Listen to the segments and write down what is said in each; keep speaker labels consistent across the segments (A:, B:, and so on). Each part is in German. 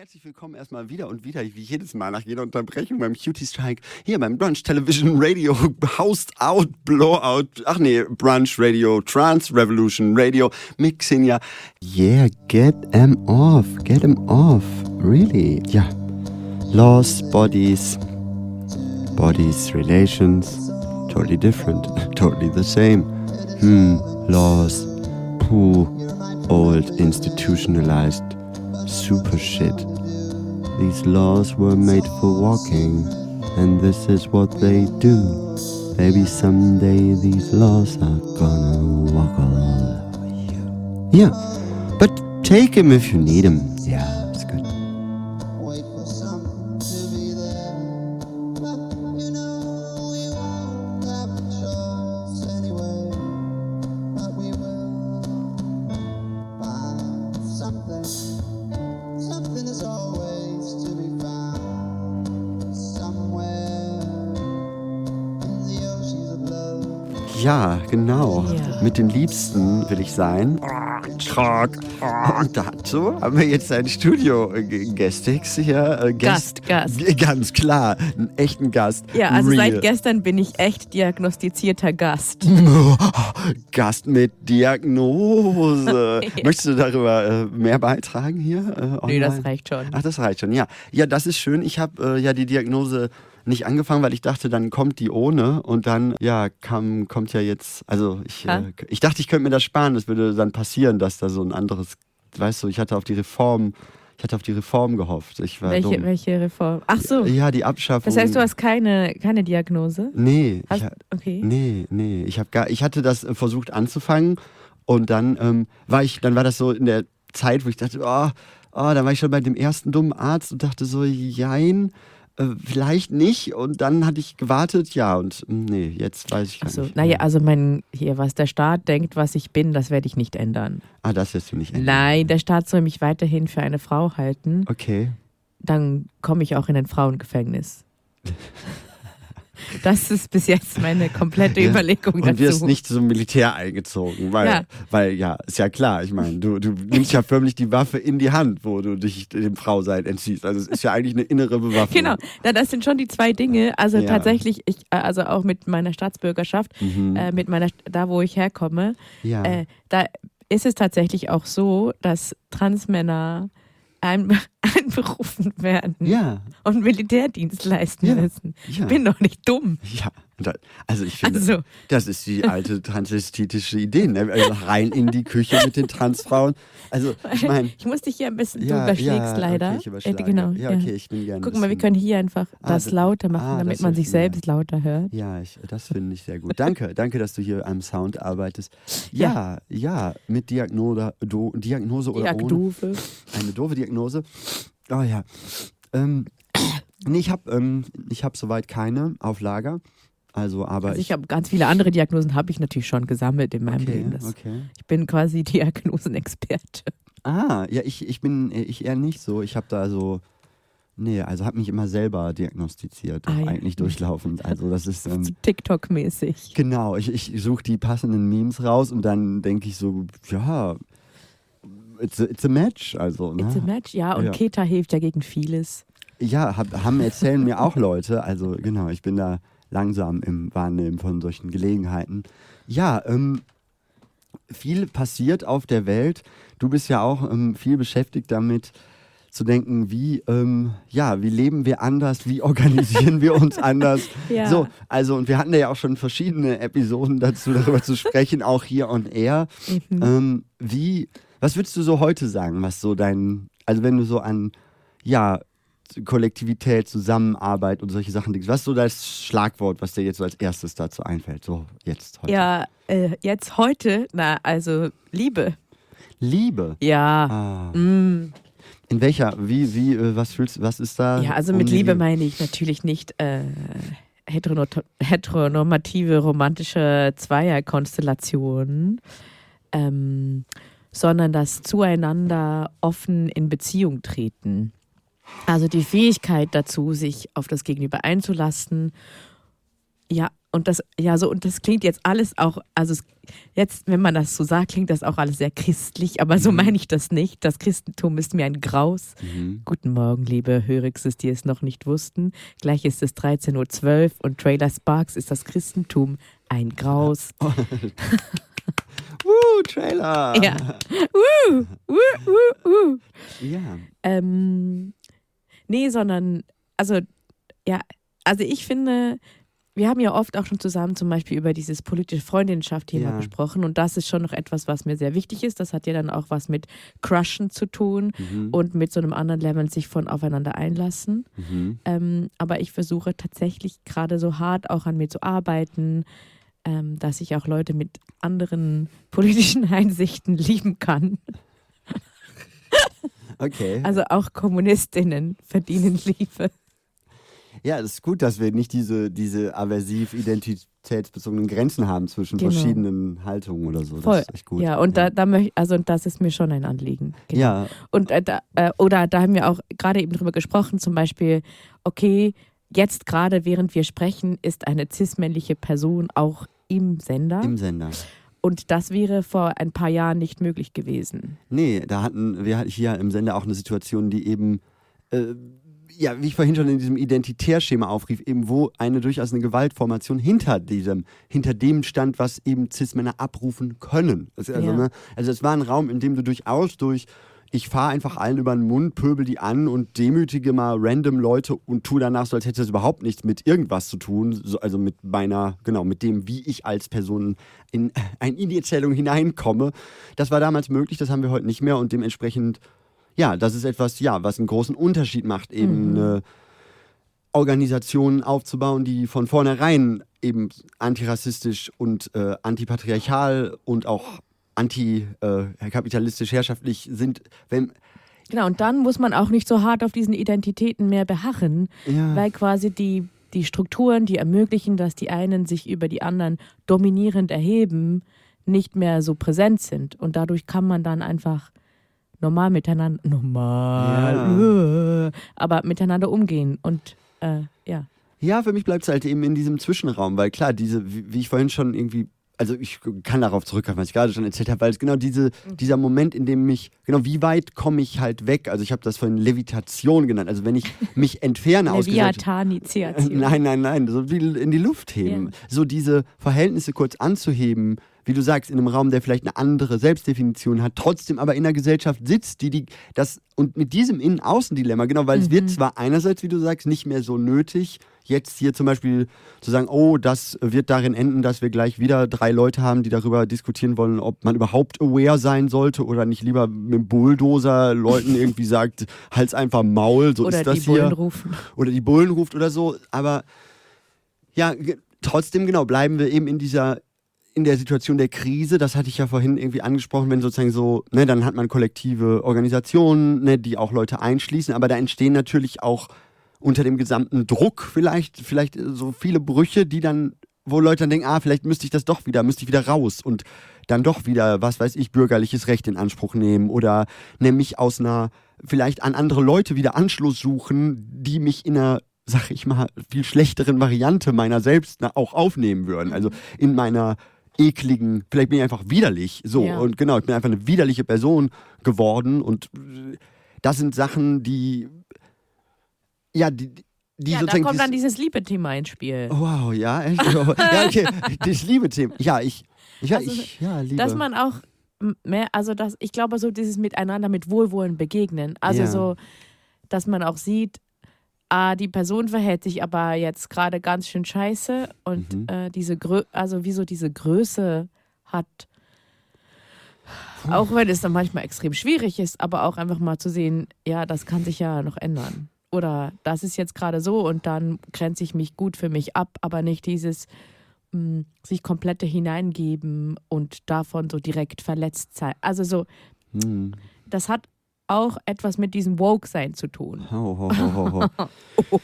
A: Herzlich willkommen erstmal wieder und wieder, wie jedes Mal nach jeder Unterbrechung beim Cutie Strike, hier beim Brunch Television Radio, Housed Out, Blowout, ach nee, Brunch Radio, Trans Revolution Radio, mixing ja. Yeah, get them off, get them off, really, ja. Lost bodies, bodies, relations, totally different, totally the same. Hmm, laws, poo, old, institutionalized super shit. These laws were made for walking, and this is what they do. Maybe someday these laws are gonna walk all over you. Yeah, but take him if you need him. Yeah, genau.
B: Ja.
A: Mit den Liebsten will ich sein. Und dazu haben wir jetzt einen Studio-Gastix hier. äh,
B: Gast, Gast.
A: Ganz klar, einen echten Gast.
B: Ja, also
A: Real.
B: seit gestern bin ich echt diagnostizierter Gast.
A: Gast mit Diagnose. Möchtest du darüber äh, mehr beitragen hier? Äh,
B: Nee,
A: online?
B: das reicht schon.
A: Ach, das reicht schon, ja. Ja, das ist schön. Ich habe äh, ja die Diagnose nicht angefangen, weil ich dachte, dann kommt die ohne und dann, ja, kam, kommt ja jetzt, also ich, äh, ich dachte, ich könnte mir das sparen. Das würde dann passieren, dass da so ein anderes, weißt du, ich hatte auf die Reform, ich hatte auf die Reform gehofft. Ich war
B: Welche,
A: dumm.
B: welche Reform? Ach so.
A: Ja, die Abschaffung.
B: Das heißt, du hast keine, keine Diagnose?
A: Nee,
B: Hast,
A: ich,
B: okay.
A: nee, nee. Ich, hab gar, ich hatte das äh, versucht anzufangen und dann ähm, war ich, dann war das so in der Zeit, wo ich dachte, oh, oh, dann war ich schon bei dem ersten dummen Arzt und dachte so, jein, vielleicht nicht. Und dann hatte ich gewartet, ja, und mm, nee, jetzt weiß ich gar
B: Achso,
A: nicht.
B: naja, also mein, hier, was der Staat denkt, was ich bin, das werde ich nicht ändern.
A: Ah, das wirst du nicht ändern.
B: Nein, der Staat soll mich weiterhin für eine Frau halten.
A: Okay.
B: Dann komme ich auch in ein Frauengefängnis. Das ist bis jetzt meine komplette
A: Ja.
B: Überlegung
A: Und
B: dazu.
A: wirst nicht zum Militär eingezogen, weil,
B: Ja.
A: weil ja, ist ja klar, ich meine, du, du nimmst ja förmlich die Waffe in die Hand, wo du dich dem Frausein entziehst. Also es ist ja eigentlich eine innere Bewaffnung.
B: Genau, na, das sind schon die zwei Dinge. Also
A: Ja.
B: tatsächlich, ich, also auch mit meiner Staatsbürgerschaft,
A: Mhm.
B: äh, mit meiner, da wo ich herkomme, äh, da ist es tatsächlich auch so, dass Transmänner ein, einberufen werden
A: ja.
B: und Militärdienst leisten
A: Ja.
B: müssen.
A: Ja.
B: Ich bin doch nicht dumm.
A: Ja, da, also ich finde,
B: Also,
A: das ist die alte transvestitische Idee. Ne? Also rein in die Küche mit den Transfrauen. Also ich meine,
B: ich muss dich hier ein bisschen,
A: ja,
B: du überschlägst
A: ja,
B: leider.
A: Okay, ich.
B: Äh, genau,
A: ja, okay, ich bin gerne.
B: Guck mal, wir können hier einfach
A: Ah,
B: das lauter machen,
A: ah,
B: damit man sich selbst lauter hört.
A: Ja, ich, das finde ich sehr gut. Danke, danke, dass du hier am Sound arbeitest. Ja, ja, mit Diagnose, do, Diagnose oder ohne.
B: Diagnose.
A: Eine doofe Diagnose. Oh ja. Ähm, nee, ich habe ähm, ich hab soweit keine auf Lager. Also, aber
B: Also ich habe ganz viele andere Diagnosen, habe ich natürlich schon gesammelt in meinem
A: okay,
B: Leben. Das,
A: okay.
B: Ich bin quasi Diagnosenexperte.
A: Ah, ja, ich, ich bin ich eher nicht so. Ich habe da so. Nee, also habe mich immer selber diagnostiziert,
B: Ah, ja.
A: eigentlich durchlaufend. Also das ist.
B: So
A: Ähm,
B: TikTok-mäßig.
A: genau, ich, ich suche die passenden Memes raus und dann denke ich so, ja, it's a, it's a match. Also, ne?
B: It's a match, ja. Und
A: Ja.
B: Keta hilft ja gegen vieles.
A: Ja, hab, haben erzählen mir auch Leute. Also genau, ich bin da langsam im Wahrnehmen von solchen Gelegenheiten. Ja, ähm, viel passiert auf der Welt. Du bist ja auch ähm, viel beschäftigt damit zu denken, wie, ähm, ja, wie leben wir anders, wie organisieren wir uns anders.
B: Ja.
A: So, also, und wir hatten ja auch schon verschiedene Episoden dazu, darüber zu sprechen, auch hier on air.
B: Mhm.
A: Ähm, wie, was würdest du so heute sagen, was so dein, also wenn du so an, ja, Kollektivität, Zusammenarbeit und solche Sachen was ist so das Schlagwort, was dir jetzt so als erstes dazu einfällt? So, jetzt heute.
B: Ja, äh, jetzt heute, na, also Liebe.
A: Liebe.
B: Ja.
A: Ah.
B: Mm.
A: In welcher, wie, wie, äh, was fühlst was ist da?
B: Ja, also
A: um
B: mit Liebe meine ich natürlich nicht äh, heterono- heteronormative romantische Zweierkonstellationen, ähm, sondern das Zueinander offen in Beziehung treten. Also die Fähigkeit dazu, sich auf das Gegenüber einzulassen, ja, und das, ja, so, und das klingt jetzt alles auch, also es, jetzt, wenn man das so sagt, klingt das auch alles sehr christlich, aber so
A: Mhm.
B: meine ich das nicht. Das Christentum ist mir ein Graus.
A: Mhm.
B: Guten Morgen, liebe Hörixes, die es noch nicht wussten. Gleich ist es 13.12 Uhr und Trailer Sparks ist das Christentum ein Graus.
A: Woo, Trailer!
B: Ja. Uh, uh, uh, uh.
A: Ja.
B: Ähm, nee, sondern, also, ja, also ich finde, wir haben ja oft auch schon zusammen zum Beispiel über dieses politische Freundinnenschaft-Thema
A: Ja.
B: gesprochen und das ist schon noch etwas, was mir sehr wichtig ist. Das hat ja dann auch was mit Crushen zu tun
A: Mhm.
B: und mit so einem anderen Level sich von aufeinander einlassen.
A: Mhm.
B: Ähm, aber ich versuche tatsächlich gerade so hart auch an mir zu arbeiten, ähm, dass ich auch Leute mit anderen politischen Einsichten lieben kann.
A: Okay.
B: Also auch Kommunistinnen verdienen Liebe.
A: Ja, es ist gut, dass wir nicht diese, diese aversiv identitätsbezogenen Grenzen haben zwischen
B: Genau.
A: verschiedenen Haltungen oder so.
B: Voll.
A: Das ist echt gut.
B: Ja, und da, da möchte also das ist mir schon ein Anliegen. Genau.
A: Ja,
B: Und äh, da, äh, oder da haben wir auch gerade eben drüber gesprochen, zum Beispiel, okay, jetzt gerade während wir sprechen, ist eine cis-männliche Person auch im Sender.
A: im Sender.
B: Und das wäre vor ein paar Jahren nicht möglich gewesen.
A: Nee, da hatten wir hier im Sender auch eine Situation, die eben, äh, ja, wie ich vorhin schon in diesem Identitärschema aufrief, eben wo eine durchaus eine Gewaltformation hinter diesem, hinter dem stand, was eben Cis-Männer abrufen können. Also, also,
B: Ja.
A: ne, also es war ein Raum, in dem du durchaus durch ich fahre einfach allen über den Mund, pöbel die an und demütige mal random Leute und tu danach so, als hätte das überhaupt nichts mit irgendwas zu tun. So, also mit meiner, genau, mit dem, wie ich als Person in eine Erzählung hineinkomme. Das war damals möglich, das haben wir heute nicht mehr und dementsprechend, ja, das ist etwas, ja, was einen großen Unterschied macht, eben
B: Mhm.
A: eine Organisationen aufzubauen, die von vornherein eben antirassistisch und äh, antipatriarchal und auch antikapitalistisch herrschaftlich sind. Wenn,
B: Genau, und dann muss man auch nicht so hart auf diesen Identitäten mehr beharren,
A: ja,
B: weil quasi die, die Strukturen, die ermöglichen, dass die einen sich über die anderen dominierend erheben, nicht mehr so präsent sind. Und dadurch kann man dann einfach normal miteinander, normal, äh, aber miteinander umgehen. Und äh, ja.
A: Ja, für mich bleibt es halt eben in diesem Zwischenraum, weil klar, diese, wie ich vorhin schon irgendwie, also ich kann darauf zurückgreifen, was ich gerade schon erzählt habe, weil es genau diese, dieser Moment, in dem mich, genau, wie weit komme ich halt weg? Also ich habe das vorhin Levitation genannt, also wenn ich mich entferne aus
B: Leviathan-Initiation.
A: Nein, nein, nein, so wie in die Luft heben.
B: Ja.
A: So diese Verhältnisse kurz anzuheben, wie du sagst, in einem Raum, der vielleicht eine andere Selbstdefinition hat, trotzdem aber in einer Gesellschaft sitzt, die die das und mit diesem Innen-Außen-Dilemma, genau, weil es wird zwar einerseits, wie du sagst, nicht mehr so nötig, jetzt hier zum Beispiel zu sagen, oh, das wird darin enden, dass wir gleich wieder drei Leute haben, die darüber diskutieren wollen, ob man überhaupt aware sein sollte oder nicht lieber mit Bulldozer Leuten irgendwie sagt, halt's einfach Maul, so
B: Oder
A: ist das
B: die Bullen
A: hier
B: rufen.
A: oder die Bullen ruft oder so. Aber ja, trotzdem genau bleiben wir eben in dieser in der Situation der Krise, das hatte ich ja vorhin irgendwie angesprochen, wenn sozusagen so, ne, dann hat man kollektive Organisationen, ne, die auch Leute einschließen, aber da entstehen natürlich auch unter dem gesamten Druck vielleicht, vielleicht so viele Brüche, die dann, wo Leute dann denken, ah, vielleicht müsste ich das doch wieder, müsste ich wieder raus und dann doch wieder, was weiß ich, bürgerliches Recht in Anspruch nehmen oder nämlich aus einer, vielleicht an andere Leute wieder Anschluss suchen, die mich in einer sag ich mal, viel schlechteren Variante meiner selbst auch aufnehmen würden. Also in meiner ekligen, vielleicht bin ich einfach widerlich. So,
B: Ja.
A: und genau, ich bin einfach eine widerliche Person geworden und äh, das sind Sachen, die ja, die, die
B: Ja, da kommt dann
A: dieses-
B: dieses Liebe-Thema ins Spiel.
A: Wow, ja, echt? ja, okay, das Liebe-Thema. Ja, ich, ja,
B: Also,
A: ich, ja, Liebe.
B: Dass man auch mehr, also das, ich glaube, so dieses Miteinander mit Wohlwollen begegnen. Also
A: Ja.
B: so, dass man auch sieht, ah, die Person verhält sich aber jetzt gerade ganz schön scheiße und
A: Mhm.
B: äh, diese Grö also wieso diese Größe hat. Auch wenn es dann manchmal extrem schwierig ist, aber auch einfach mal zu sehen, ja, das kann sich ja noch ändern. Oder das ist jetzt gerade so und dann grenze ich mich gut für mich ab, aber nicht dieses mh, sich komplette hineingeben und davon so direkt verletzt sein. Also so,
A: Hm.
B: das hat auch etwas mit diesem Woke-Sein zu tun.
A: Ho.
B: Oh,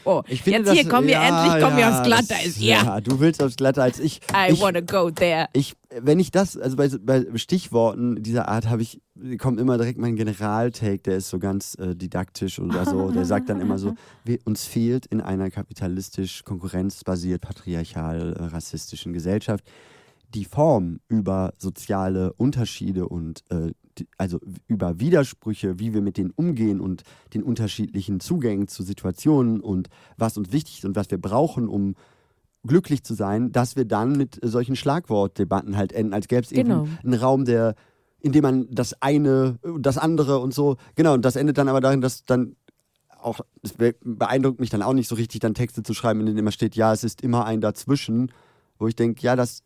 B: oh.
A: Ich finde,
B: Jetzt hier kommen wir
A: ja,
B: endlich, kommen wir
A: ja,
B: aufs Glatteis. Ja,
A: Ja, du willst aufs Glatteis. Ich,
B: I
A: ich,
B: wanna go there.
A: ich, wenn ich das, also bei, bei Stichworten dieser Art habe ich, kommt immer direkt mein Generaltake, der ist so ganz äh, didaktisch oder so. Der sagt dann immer so, wir, uns fehlt in einer kapitalistisch, konkurrenzbasiert, patriarchal, äh, rassistischen Gesellschaft die Form über soziale Unterschiede und äh, also über Widersprüche, wie wir mit denen umgehen und den unterschiedlichen Zugängen zu Situationen und was uns wichtig ist und was wir brauchen, um glücklich zu sein, dass wir dann mit solchen Schlagwortdebatten halt enden, als gäbe es
B: Genau.
A: eben einen Raum, der, in dem man das eine, das andere und so, genau, und das endet dann aber darin, dass dann auch, es be- beeindruckt mich dann auch nicht so richtig, dann Texte zu schreiben, in denen immer steht, ja, es ist immer ein Dazwischen, wo ich denke, ja, das,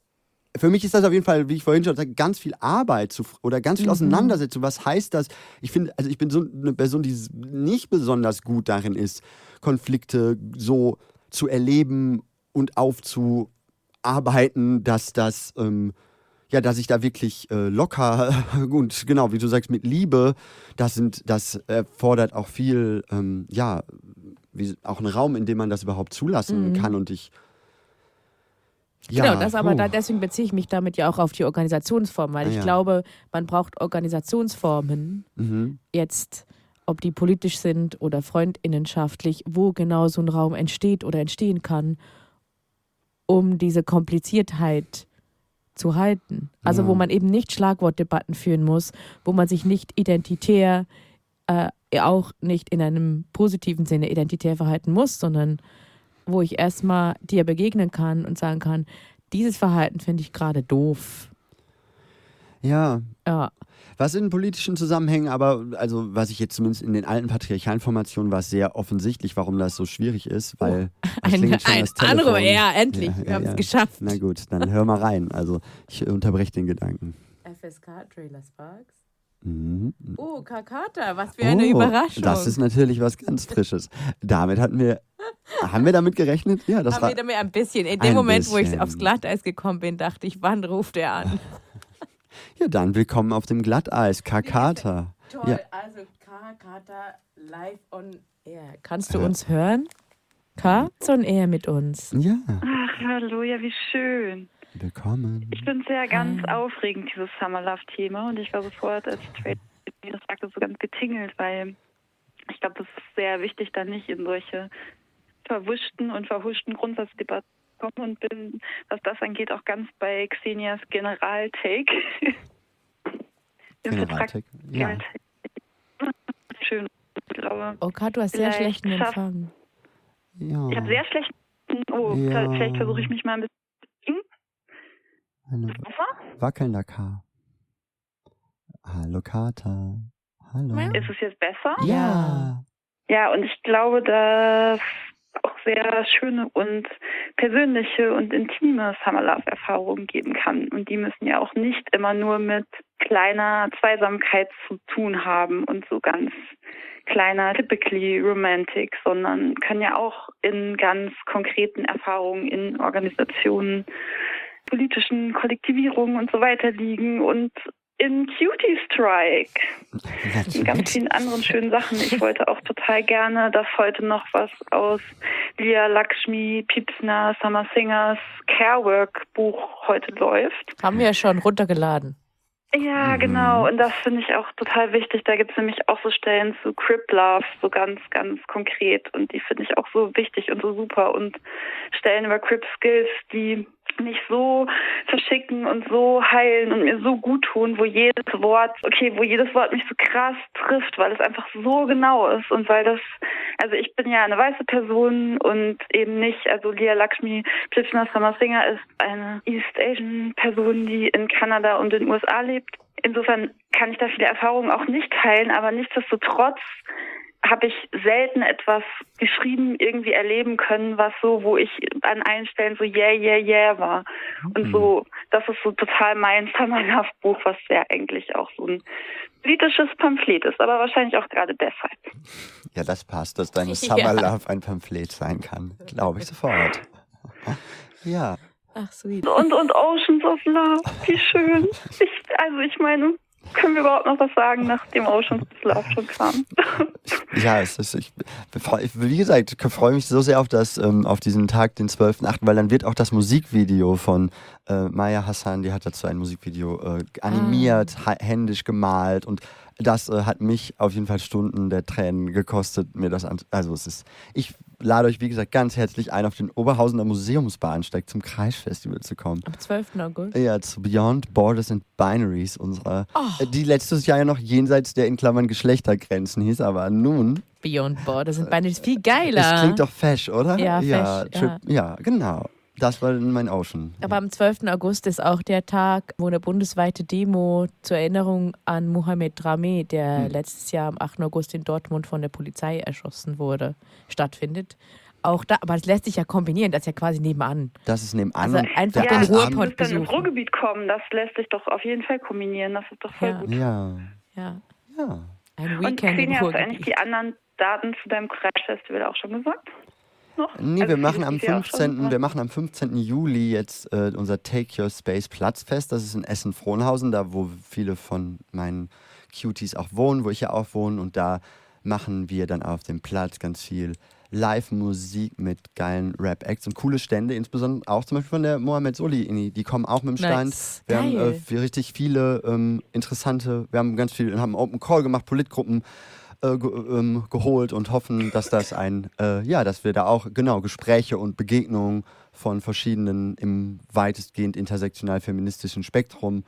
A: für mich ist das auf jeden Fall, wie ich vorhin schon sagte, ganz viel Arbeit zu, oder ganz viel Auseinandersetzung. Was heißt das? Ich finde, also ich bin so eine Person, die nicht besonders gut darin ist, Konflikte so zu erleben und aufzuarbeiten, dass das, ähm, ja, dass ich da wirklich äh, locker und genau, wie du sagst, mit Liebe, das sind, das erfordert auch viel, ähm, ja, wie, auch einen Raum, in dem man das überhaupt zulassen kann und ich ja,
B: genau, das aber da, deswegen beziehe ich mich damit ja auch auf die Organisationsform, weil
A: Ah,
B: ich
A: ja.
B: glaube, man braucht Organisationsformen,
A: Mhm.
B: jetzt, ob die politisch sind oder freundinnenschaftlich, wo genau so ein Raum entsteht oder entstehen kann, um diese Kompliziertheit zu halten. Also
A: Ja.
B: wo man eben nicht Schlagwortdebatten führen muss, wo man sich nicht identitär, äh, auch nicht in einem positiven Sinne identitär verhalten muss, sondern wo ich erstmal dir begegnen kann und sagen kann, dieses Verhalten finde ich gerade doof.
A: Ja,
B: Ja,
A: was in politischen Zusammenhängen, aber also was ich jetzt zumindest in den alten patriarchalen Formationen war es sehr offensichtlich, warum das so schwierig ist, weil es
B: ein, ein. Anruf, ja, endlich,
A: Ja,
B: wir
A: ja,
B: haben es
A: ja.
B: geschafft.
A: Na gut, dann hör mal rein. Also ich unterbreche den Gedanken.
B: FSK Trailer Sparks.
A: Mhm.
B: Oh, Kakata, was für eine
A: Oh,
B: Überraschung.
A: Das ist natürlich was ganz Frisches. Damit hatten wir, haben wir damit gerechnet? Ja, das
B: Haben
A: war.
B: wir damit ein bisschen. In dem
A: ein
B: Moment, wo ich
A: bisschen.
B: aufs Glatteis gekommen bin, dachte ich, wann ruft er an?
A: Ja, dann willkommen auf dem Glatteis, Kakata.
B: Toll,
A: Ja.
B: also Kakata live on air. Kannst du uns hören? Katz on air mit uns.
A: Ja,
C: Ach, hallo, ja, wie schön.
A: Willkommen.
C: Ich finde es ja ganz
B: Hi.
C: aufregend, dieses Summer Love-Thema. Und ich war sofort, als Trade das sagte, so ganz getingelt, weil ich glaube, das ist sehr wichtig, da nicht in solche verwischten und verhuschten Grundsatzdebatten zu kommen und bin, was das angeht, auch ganz bei Xenias General-Take. Im
A: Generaltech. Ja.
C: General-Take. Schön. Ich glaube,
B: Oh, Kat, du hast sehr schlechten Empfang.
A: ja.
C: ich habe sehr schlecht. Oh,
A: Ja.
C: vielleicht versuche ich mich mal ein bisschen. Besser?
A: wackelnder K. Hallo Kata. Hallo.
C: Ist es jetzt besser?
A: Ja.
C: Ja, und ich glaube, dass auch sehr schöne und persönliche und intime Summer Love Erfahrungen geben kann. Und die müssen ja auch nicht immer nur mit kleiner Zweisamkeit zu tun haben und so ganz kleiner typically romantic, sondern können ja auch in ganz konkreten Erfahrungen in Organisationen, politischen Kollektivierungen und so weiter liegen und in Cutie Strike und ganz vielen anderen schönen Sachen. Ich wollte auch total gerne, dass heute noch was aus Lia Lakshmi Piepsner Summer Singers Carework Buch heute läuft.
B: Haben wir ja schon runtergeladen.
C: Ja,
A: Mhm.
C: genau. Und das finde ich auch total wichtig. Da gibt es nämlich auch so Stellen zu Crip Love, so ganz, ganz konkret. Und die finde ich auch so wichtig und so super. Und Stellen über Crip Skills, die mich so verschicken und so heilen und mir so gut tun, wo jedes Wort, okay, wo jedes Wort mich so krass trifft, weil es einfach so genau ist und weil das, also ich bin ja eine weiße Person und eben nicht, also Lia Lakshmi Krishna Samasingha ist eine East Asian Person, die in Kanada und in den USA lebt. Insofern kann ich da viele Erfahrungen auch nicht teilen, aber nichtsdestotrotz habe ich selten etwas geschrieben, irgendwie erleben können, was so, wo ich an allen Stellen so yeah, yeah, yeah war. Und so, das ist so total mein Summer Love Buch, was ja eigentlich auch so ein politisches Pamphlet ist, aber wahrscheinlich auch gerade deshalb.
A: Ja, das passt, dass deine. Summer Love ein Pamphlet sein kann. Glaube ich sofort. Ja.
B: Ach, sweet.
C: Und, und Oceans of Love, wie schön. Ich, also ich meine, können wir überhaupt noch was sagen, nachdem Ocean's Love schon kam?
A: ja, es ist, ich, wie gesagt, ich freue mich so sehr auf, das, ähm, auf diesen Tag, den 12.8., weil dann wird auch das Musikvideo von äh, Maya Hassan, die hat dazu ein Musikvideo äh, animiert, ah. händisch gemalt und das äh, hat mich auf jeden Fall Stunden der Tränen gekostet, mir das an. Also es ist, ich lade euch, wie gesagt, ganz herzlich ein, auf den Oberhausener Museumsbahnsteig zum Kreisfestival zu kommen.
B: Am 12. August?
A: Ja, zu Beyond Borders and Binaries, unserer, oh. die letztes Jahr ja noch jenseits der in Klammern Geschlechtergrenzen hieß, aber nun.
B: Beyond Borders and Binaries, viel geiler.
A: Das klingt doch fesch, oder?
B: Ja, ja, fesch,
A: ja. ja genau. Das war mein Ocean.
B: Aber am 12. August ist auch der Tag, wo eine bundesweite Demo zur Erinnerung an Mohamed Drameh, der hm. letztes Jahr am 8. August in Dortmund von der Polizei erschossen wurde, stattfindet. Auch da, aber das lässt sich ja kombinieren, das ist ja quasi nebenan.
A: Das ist nebenan.
C: Also einfach ja, den Ruhrpott besuchen. ins Ruhrgebiet kommen, das lässt sich doch auf jeden Fall kombinieren, das ist doch voll
A: ja.
C: gut.
A: Ja.
B: Ja.
A: ja.
B: Ein Weekend Und
C: Xenia, hast du eigentlich die anderen Daten zu deinem Crash-Festival auch schon gesagt?
A: Noch? Nee, also wir machen am 15. Wir machen am 15. Juli jetzt äh, unser Take Your Space Platzfest. Das ist in Essen-Frohnhausen, da wo viele von meinen Cuties auch wohnen, wo ich ja auch wohne. Und da machen wir dann auf dem Platz ganz viel Live-Musik mit geilen Rap-Acts und coole Stände, insbesondere auch zum Beispiel von der Mohamed Soli. Die kommen auch mit dem Stand.
B: Nice.
A: Wir Geil. haben äh, richtig viele ähm, interessante, wir haben ganz viel, haben Open Call gemacht, Politgruppen äh, ähm, geholt und hoffen, dass das ein, äh, ja, dass wir da auch genau Gespräche und Begegnungen von verschiedenen im weitestgehend intersektional feministischen Spektrum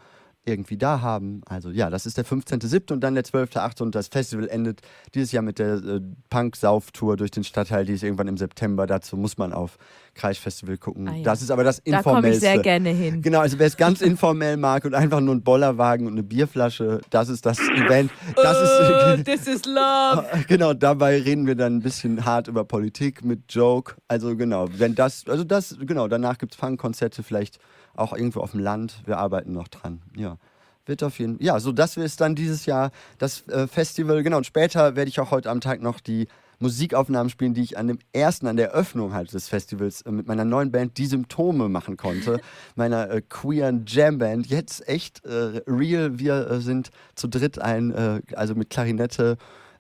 A: irgendwie da haben. Also ja, das ist der 15.7. und dann der 12.8. und das Festival endet dieses Jahr mit der äh, Punk-Sauf-Tour durch den Stadtteil, die ist irgendwann im September. Dazu muss man auf Kreisfestival gucken. Ah, ja. Das ist aber das Informellste. Da komme ich
B: sehr gerne hin.
A: Genau, also wer es ganz informell mag und einfach nur einen Bollerwagen und eine Bierflasche, das ist das Event. Das
B: oh, ist, this is love.
A: Genau, dabei reden wir dann ein bisschen hart über Politik mit Joke. Also genau, wenn das, also das, genau, danach gibt es Fun-Konzerte vielleicht auch irgendwo auf dem Land. Wir arbeiten noch dran. Ja. Wird auf jeden Fall. Ja, so das ist dann dieses Jahr das äh, Festival. Genau, und später werde ich auch heute am Tag noch die Musikaufnahmen spielen, die ich an dem ersten, an der Öffnung halt des Festivals äh, mit meiner neuen Band Die Symptome machen konnte. meiner äh, queeren Jamband. Jetzt echt äh, real. Wir äh, sind zu dritt ein, äh, also mit Klarinette,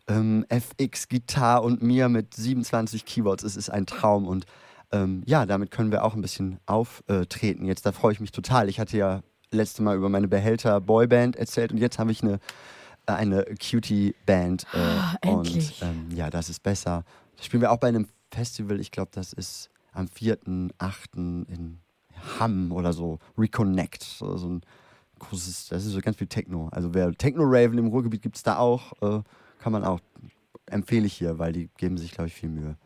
A: ähm, FX, Gitarre und mir mit 27 Keyboards. Es ist ein Traum und ähm, ja, damit können wir auch ein bisschen auftreten. Jetzt, da freue ich mich total. Ich hatte ja letzte Mal über meine Behälter Boyband erzählt und jetzt habe ich eine, äh, eine Cutie-Band.
B: Äh, oh, und
A: ähm, ja, das ist besser. Das spielen wir auch bei einem Festival, ich glaube, das ist am 4.8. in Hamm oder so. Reconnect. So, so ein großes, das ist so ganz viel Techno. Also wer Techno-Raven im Ruhrgebiet gibt es da auch, äh, kann man auch, empfehle ich hier, weil die geben sich, glaube ich, viel Mühe.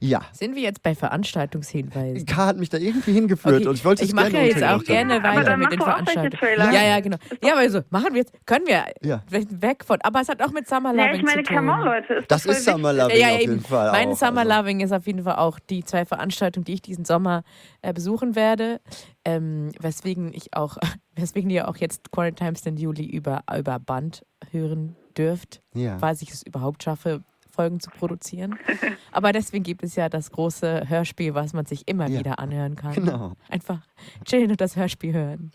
A: Ja.
B: Sind wir jetzt bei Veranstaltungshinweisen?
A: K hat mich da irgendwie hingeführt okay. und ich wollte
B: Ich mache ja jetzt auch gerne weiter mit den Veranstaltungen. Ja, ja, genau. Ja, aber so, machen wir jetzt, können wir
A: ja.
B: weg von, aber es hat auch mit Summer Loving ja, ich meine, zu tun.
C: Come on, Leute, ist
A: das ist Summer Loving ja, ja, auf jeden Fall
B: Mein
A: auch,
B: Summer also. Loving ist auf jeden Fall auch die zwei Veranstaltungen, die ich diesen Sommer äh, besuchen werde, ähm, weswegen ich auch, weswegen ihr auch jetzt Quarantimes den Juli über, über Band hören dürft,
A: ja.
B: falls ich es überhaupt schaffe, Folgen zu produzieren. Aber deswegen gibt es ja das große Hörspiel, was man sich immer ja. wieder anhören kann.
A: Genau.
B: Einfach chillen und das Hörspiel hören.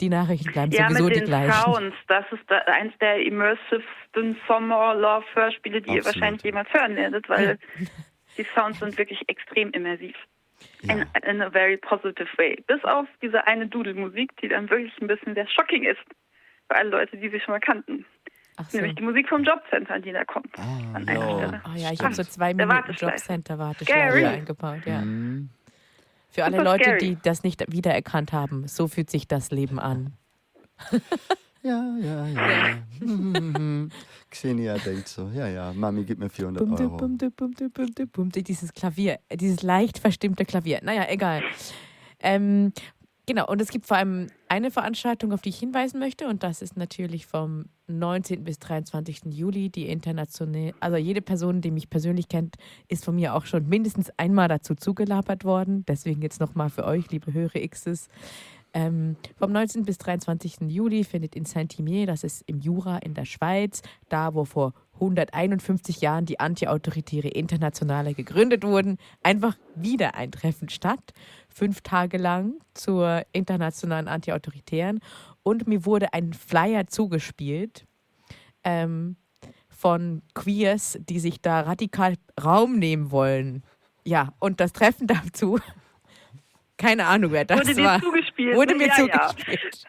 B: Die Nachrichten bleiben
C: ja,
B: sowieso
C: mit
B: die gleichen.
C: Sounds. Das ist eins der immersivsten Summer Love Hörspiele, die Absolut. ihr wahrscheinlich jemals hören werdet, weil die Sounds sind wirklich extrem immersiv. Ja. In, in a very positive way. Bis auf diese eine Dudelmusik, die dann wirklich ein bisschen sehr shocking ist. Für alle Leute, die sie schon mal kannten. So. Nämlich die Musik vom Jobcenter, die da kommt.
A: Ah,
B: an einer Stelle. Oh ja, ich habe so zwei Minuten Jobcenter-Warteschleife eingebaut. Ja. Mhm. Für alle Leute, scary. die das nicht wiedererkannt haben, so fühlt sich das Leben an.
A: Ja, ja, ja. Xenia denkt so, ja, ja, Mami, gib mir 400 bum, Euro. Bum,
B: bum, bum, dieses Klavier, dieses leicht verstimmte Klavier. Naja, egal. Ähm, genau, und es gibt vor allem eine Veranstaltung, auf die ich hinweisen möchte, und das ist natürlich vom 19. bis 23. Juli die internationale, also jede Person, die mich persönlich kennt, ist von mir auch schon mindestens einmal dazu zugelabert worden. Deswegen jetzt nochmal für euch, liebe Hörer Xs. Ähm, vom 19. bis 23. Juli findet in Saint-Imier, das ist im Jura in der Schweiz, da wo vor 151 Jahren die antiautoritäre Internationale gegründet wurden, einfach wieder ein Treffen statt. Fünf Tage lang zur internationalen Antiautoritären. Und mir wurde ein Flyer zugespielt ähm, von Queers, die sich da radikal Raum nehmen wollen. Ja, und das Treffen dazu, keine Ahnung, wer das
C: Wurde dir
B: war.
C: zugespielt?
B: Wurde mir
C: ja,
B: zugespielt.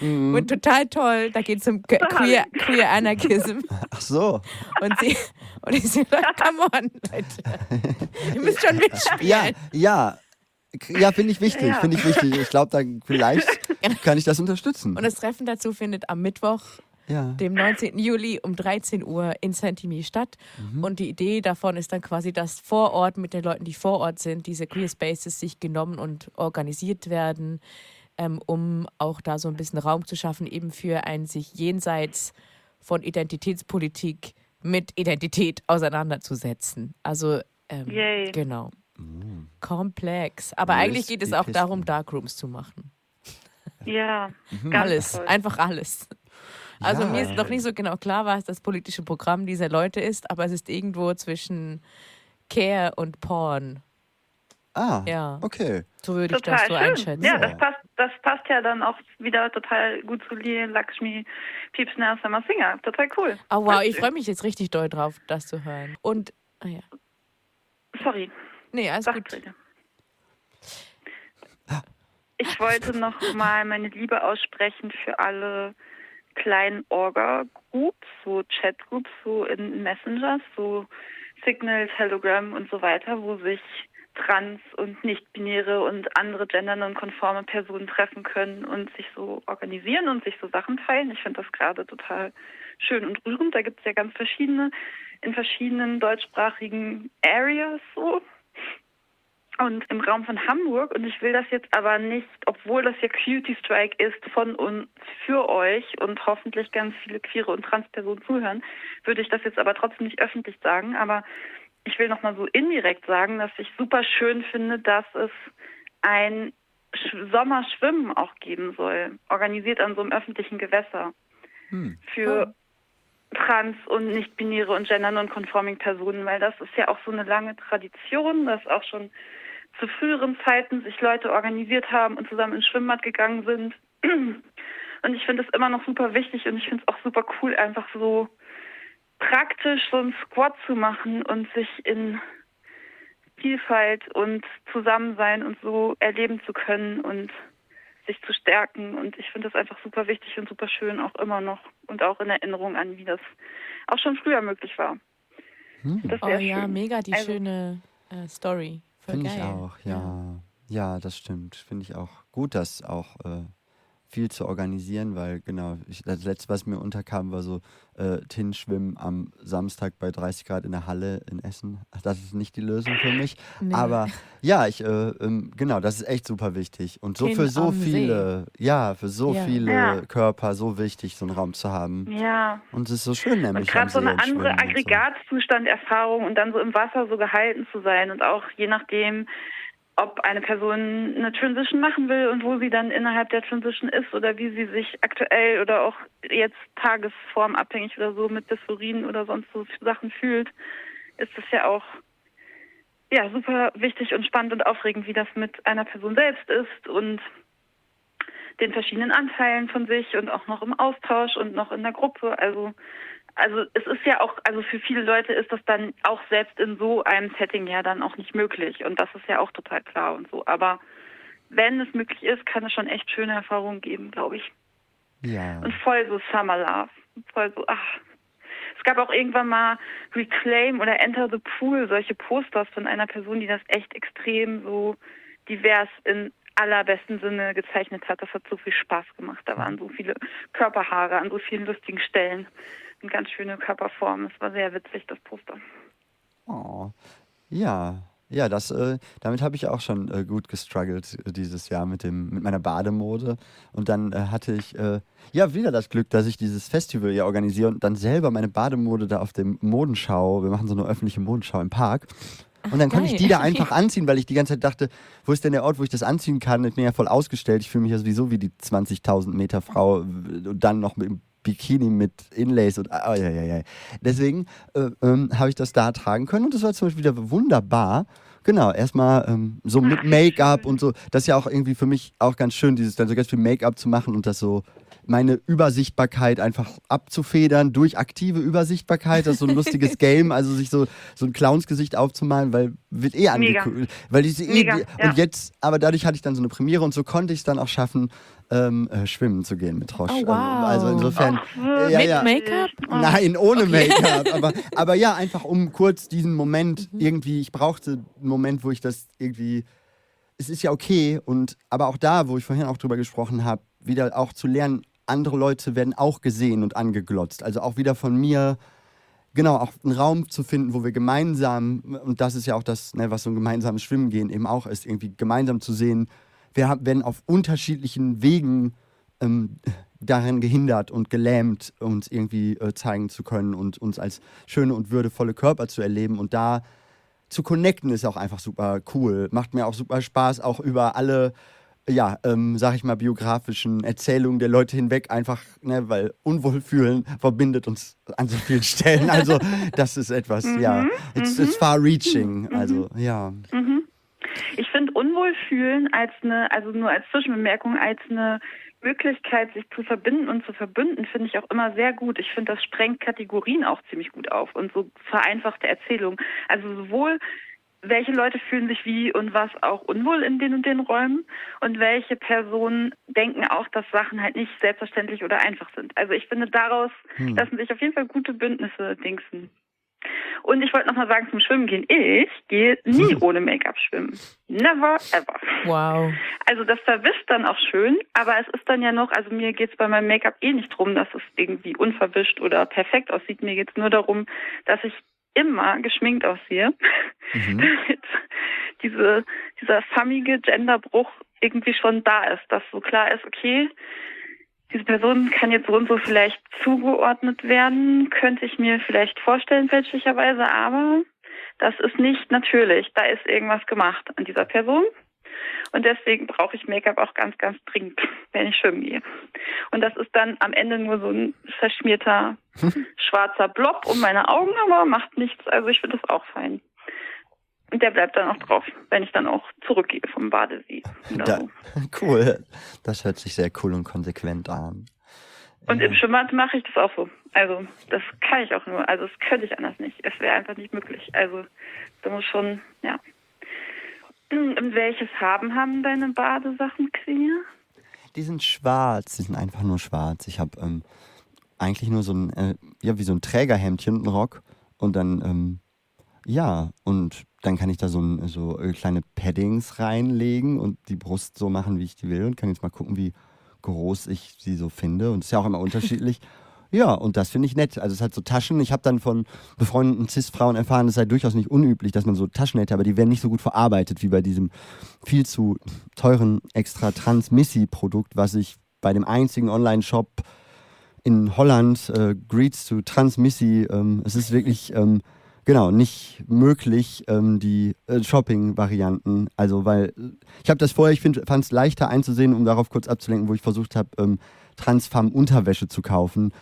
A: Mhm.
B: Und total toll. Da geht es um Que- Queer, Queer Anarchism.
A: Ach so.
B: Und sie, und ich so, come on, Leute. Ihr müsst schon mitspielen.
A: Ja, ja. Ja, finde ich wichtig,
C: Ja.
A: finde ich wichtig. Ich glaube, da vielleicht kann ich das unterstützen.
B: Und das Treffen dazu findet am Mittwoch,
A: ja.
B: dem 19. Juli um 13 Uhr in Saint-Imier statt. Und die Idee davon ist dann quasi, dass vor Ort mit den Leuten, die vor Ort sind, diese Queer Spaces sich genommen und organisiert werden, ähm, um auch da so ein bisschen Raum zu schaffen, eben für ein sich jenseits von Identitätspolitik mit Identität auseinanderzusetzen. Also, ähm,
C: Yay.
B: genau.
A: Mhm.
B: Komplex. Aber
A: Wo
B: eigentlich geht es auch
A: Pisten?
B: darum, Darkrooms zu machen.
C: Ja,
A: Mhm.
C: ganz
B: Alles,
C: toll.
B: einfach alles. Also
A: Ja.
B: mir ist noch nicht so genau klar, was das politische Programm dieser Leute ist, aber es ist irgendwo zwischen Care und Porn.
A: Ah,
B: Ja.
A: okay.
B: So würde ich
C: Total
B: das so
C: schön.
B: einschätzen.
C: Ja,
A: Ja.
C: das passt, das passt ja dann auch wieder total gut zu Lee Lakshmi Piepsner Summer Singer. Total cool.
B: Oh wow, ich freue mich jetzt richtig doll drauf, das zu hören. Und, ah ja.
C: Sorry,
B: Nee, alles
C: sag
B: gut.
C: bitte. Ich wollte noch mal meine Liebe aussprechen für alle kleinen Orga-Groups, so Chat-Groups, so in Messengers, so Signal, Telegram und so weiter, wo sich trans- und nicht-binäre und andere gendernonkonforme Personen treffen können und sich so organisieren und sich so Sachen teilen. Ich finde das gerade total schön und rührend. Da gibt es ja ganz verschiedene, in verschiedenen deutschsprachigen Areas so und im Raum von Hamburg. Und ich will das jetzt aber nicht, obwohl das ja Cutie Strike ist, von uns für euch und hoffentlich ganz viele queere und Transpersonen zuhören, würde ich das jetzt aber trotzdem nicht öffentlich sagen. Aber ich will nochmal so indirekt sagen, dass ich super schön finde, dass es ein Sch- Sommerschwimmen auch geben soll, organisiert an so einem öffentlichen Gewässer
A: Hm.
C: für trans- und nicht-binäre und gender-non-conforming Personen, weil das ist ja auch so eine lange Tradition, dass auch schon zu früheren Zeiten sich Leute organisiert haben und zusammen ins Schwimmbad gegangen sind. Und ich finde es immer noch super wichtig und ich finde es auch super cool, einfach so praktisch so einen Squat zu machen und sich in Vielfalt und Zusammensein und so erleben zu können und sich zu stärken. Und ich finde das einfach super wichtig und super schön, auch immer noch. Und auch in Erinnerung an, wie das auch schon früher möglich war.
A: Hm.
C: Das
B: Oh ja,
C: schön.
B: mega die
C: Also-
B: schöne äh, Story.
A: Finde ich auch, ja. Ja, das stimmt. Finde ich auch gut, das auch äh, viel zu organisieren, weil genau, ich, das letzte, was mir unterkam, war so äh, Tin-Schwimmen am Samstag bei 30 Grad in der Halle in Essen. Das ist nicht die Lösung für mich.
B: Nee.
A: Aber ja, ich, äh, ähm, genau, das ist echt super wichtig. Und so
B: Tin
A: für so viele, ja, für so
B: Ja.
A: viele
C: Ja.
A: Körper so wichtig, so einen Raum zu haben.
C: Ja,
A: Und es ist so schön, nämlich.
C: und gerade so
A: See
C: eine andere
A: Schwimmen und so.
C: Aggregatzustanderfahrung und dann so im Wasser so gehalten zu sein und auch je nachdem, ob eine Person eine Transition machen will und wo sie dann innerhalb der Transition ist oder wie sie sich aktuell oder auch jetzt tagesformabhängig oder so mit Dysphorien oder sonst so Sachen fühlt, ist es ja auch ja super wichtig und spannend und aufregend, wie das mit einer Person selbst ist und den verschiedenen Anteilen von sich und auch noch im Austausch und noch in der Gruppe. Also also es ist ja auch, also für viele Leute ist das dann auch selbst in so einem Setting ja dann auch nicht möglich. Und das ist ja auch total klar und so. Aber wenn es möglich ist, kann es schon echt schöne Erfahrungen geben, glaube ich.
A: Ja.
C: Und voll so Summer Love. Voll so, ach. Es gab auch irgendwann mal Reclaim oder Enter the Pool, solche Posters von einer Person, die das echt extrem so divers in allerbesten Sinne gezeichnet hat. Das hat so viel Spaß gemacht. Da waren so viele Körperhaare an so vielen lustigen Stellen und ganz schöne Körperformen. Es war sehr witzig, das Poster.
A: Oh. Ja, ja, das, äh, damit habe ich auch schon äh, gut gestruggelt äh, dieses Jahr mit dem, mit meiner Bademode. Und dann äh, hatte ich äh, ja wieder das Glück, dass ich dieses Festival ja organisiere und dann selber meine Bademode da auf dem Modenschau, wir machen so eine öffentliche Modenschau im Park. Und dann konnte ich
B: geil.
A: die da einfach anziehen, weil ich die ganze Zeit dachte, wo ist denn der Ort, wo ich das anziehen kann? Ich bin ja voll ausgestellt. Ich fühle mich ja sowieso wie die 20.000 Meter Frau und dann noch mit dem Bikini mit Inlays und ah, ja, ja, ja. Deswegen äh, ähm, habe ich das da tragen können und das war zum Beispiel wieder wunderbar. Genau, erstmal ähm, so mit Make-up und so. Das ist ja auch irgendwie für mich auch ganz schön, dieses dann so ganz viel Make-up zu machen und das so meine Übersichtbarkeit einfach abzufedern durch aktive Übersichtbarkeit. Das ist so ein lustiges Game, also sich so, so ein Clownsgesicht aufzumalen, weil wird eh angeguckt. Weil diese eh,
C: Mega, ja.
A: Und jetzt, aber dadurch hatte ich dann so eine Premiere und so konnte ich es dann auch schaffen, ähm, äh, schwimmen zu gehen mit Roche.
B: Oh, wow.
A: Also insofern.
C: Ach,
A: ja,
B: Mit
A: ja.
B: Make-up?
A: Nein, ohne Make-up. Aber, aber ja, einfach um kurz diesen Moment irgendwie, ich brauchte einen Moment, wo ich das irgendwie. Es ist ja okay und aber auch da, wo ich vorhin auch drüber gesprochen habe, wieder auch zu lernen, andere Leute werden auch gesehen und angeglotzt. Also auch wieder von mir, genau, auch einen Raum zu finden, wo wir gemeinsam, und das ist ja auch das, ne, was so ein gemeinsames Schwimmen gehen eben auch ist, irgendwie gemeinsam zu sehen, wir haben- werden auf unterschiedlichen Wegen ähm, daran gehindert und gelähmt, uns irgendwie äh, zeigen zu können und uns als schöne und würdevolle Körper zu erleben. Und da zu connecten ist auch einfach super cool. Macht mir auch super Spaß, auch über alle, ja, ähm, sag ich mal, biografischen Erzählungen der Leute hinweg einfach, ne, weil Unwohlfühlen verbindet uns an so vielen Stellen. Also, das ist etwas, ja, it's, it's far reaching. Also, ja.
C: Ich finde Unwohlfühlen als eine, also nur als Zwischenbemerkung, als eine Möglichkeit, sich zu verbinden und zu verbünden, finde ich auch immer sehr gut. Ich finde, das sprengt Kategorien auch ziemlich gut auf und so vereinfachte Erzählungen. Also sowohl welche Leute fühlen sich wie und was auch unwohl in den und den Räumen und welche Personen denken auch, dass Sachen halt nicht selbstverständlich oder einfach sind. Also ich finde, daraus lassen sich auf jeden Fall gute Bündnisse dingsen. Und ich wollte noch mal sagen zum Schwimmen gehen. Ich gehe nie ohne Make-up schwimmen. Never ever.
B: Wow.
C: Also das verwischt dann auch schön, aber es ist dann ja noch, also mir geht's bei meinem Make-up eh nicht drum, dass es irgendwie unverwischt oder perfekt aussieht. Mir geht's nur darum, dass ich immer geschminkt aussehe, damit diese, dieser fummige Genderbruch irgendwie schon da ist, dass so klar ist, okay, diese Person kann jetzt so und so vielleicht zugeordnet werden, könnte ich mir vielleicht vorstellen fälschlicherweise, aber das ist nicht natürlich. Da ist irgendwas gemacht an dieser Person. Und deswegen brauche ich Make-up auch ganz, ganz dringend, wenn ich schwimmen gehe. Und das ist dann am Ende nur so ein verschmierter schwarzer Blob um meine Augen, aber macht nichts. Also ich finde das auch fein. Und der bleibt dann auch drauf, wenn ich dann auch zurückgehe vom Badesee.
A: Da,
C: so.
A: cool. Das hört sich sehr cool und konsequent an.
C: Und im Schwimmbad mache ich das auch so. Also das kann ich auch nur. Also das könnte ich anders nicht. Es wäre einfach nicht möglich. Also da muss schon, ja. Und welches Farben haben deine Badesachen, Queer?
A: Die sind schwarz, die sind einfach nur schwarz. Ich habe ähm, eigentlich nur so ein, äh, ja, wie so ein Trägerhemdchen, einen Rock. Und dann, ähm, ja, und dann kann ich da so, ein, so äh, kleine Paddings reinlegen und die Brust so machen, wie ich die will. Und kann jetzt mal gucken, wie groß ich sie so finde. Und es ist ja auch immer unterschiedlich. Ja, und das finde ich nett. Also es hat so Taschen. Ich habe dann von befreundeten Cis-Frauen erfahren, es sei durchaus nicht unüblich, dass man so Taschen hätte, aber die werden nicht so gut verarbeitet wie bei diesem viel zu teuren extra Trans-Missy-Produkt, was ich bei dem einzigen Online-Shop in Holland, äh, Greets to Transmissy, ähm, es ist wirklich, ähm, genau, nicht möglich, ähm, die äh, Shopping-Varianten. Also, weil äh, ich habe das vorher, ich fand es leichter einzusehen, um darauf kurz abzulenken, wo ich versucht habe, ähm, Transfam-Unterwäsche zu kaufen.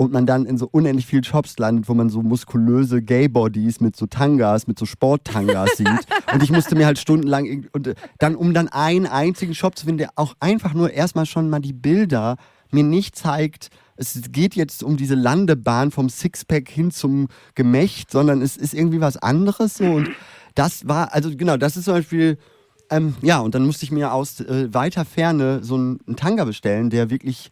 A: Und man dann in so unendlich vielen Shops landet, wo man so muskulöse Gay-Bodies mit so Tangas, mit so Sport-Tangas sieht. Und ich musste mir halt stundenlang, und äh, dann, um dann einen einzigen Shop zu finden, der auch einfach nur erstmal schon mal die Bilder mir nicht zeigt, es geht jetzt um diese Landebahn vom Sixpack hin zum Gemächt, sondern es ist irgendwie was anderes so. Und das war, also genau, das ist zum Beispiel, ähm, ja, und dann musste ich mir aus äh, weiter Ferne so einen, einen Tanga bestellen, der wirklich,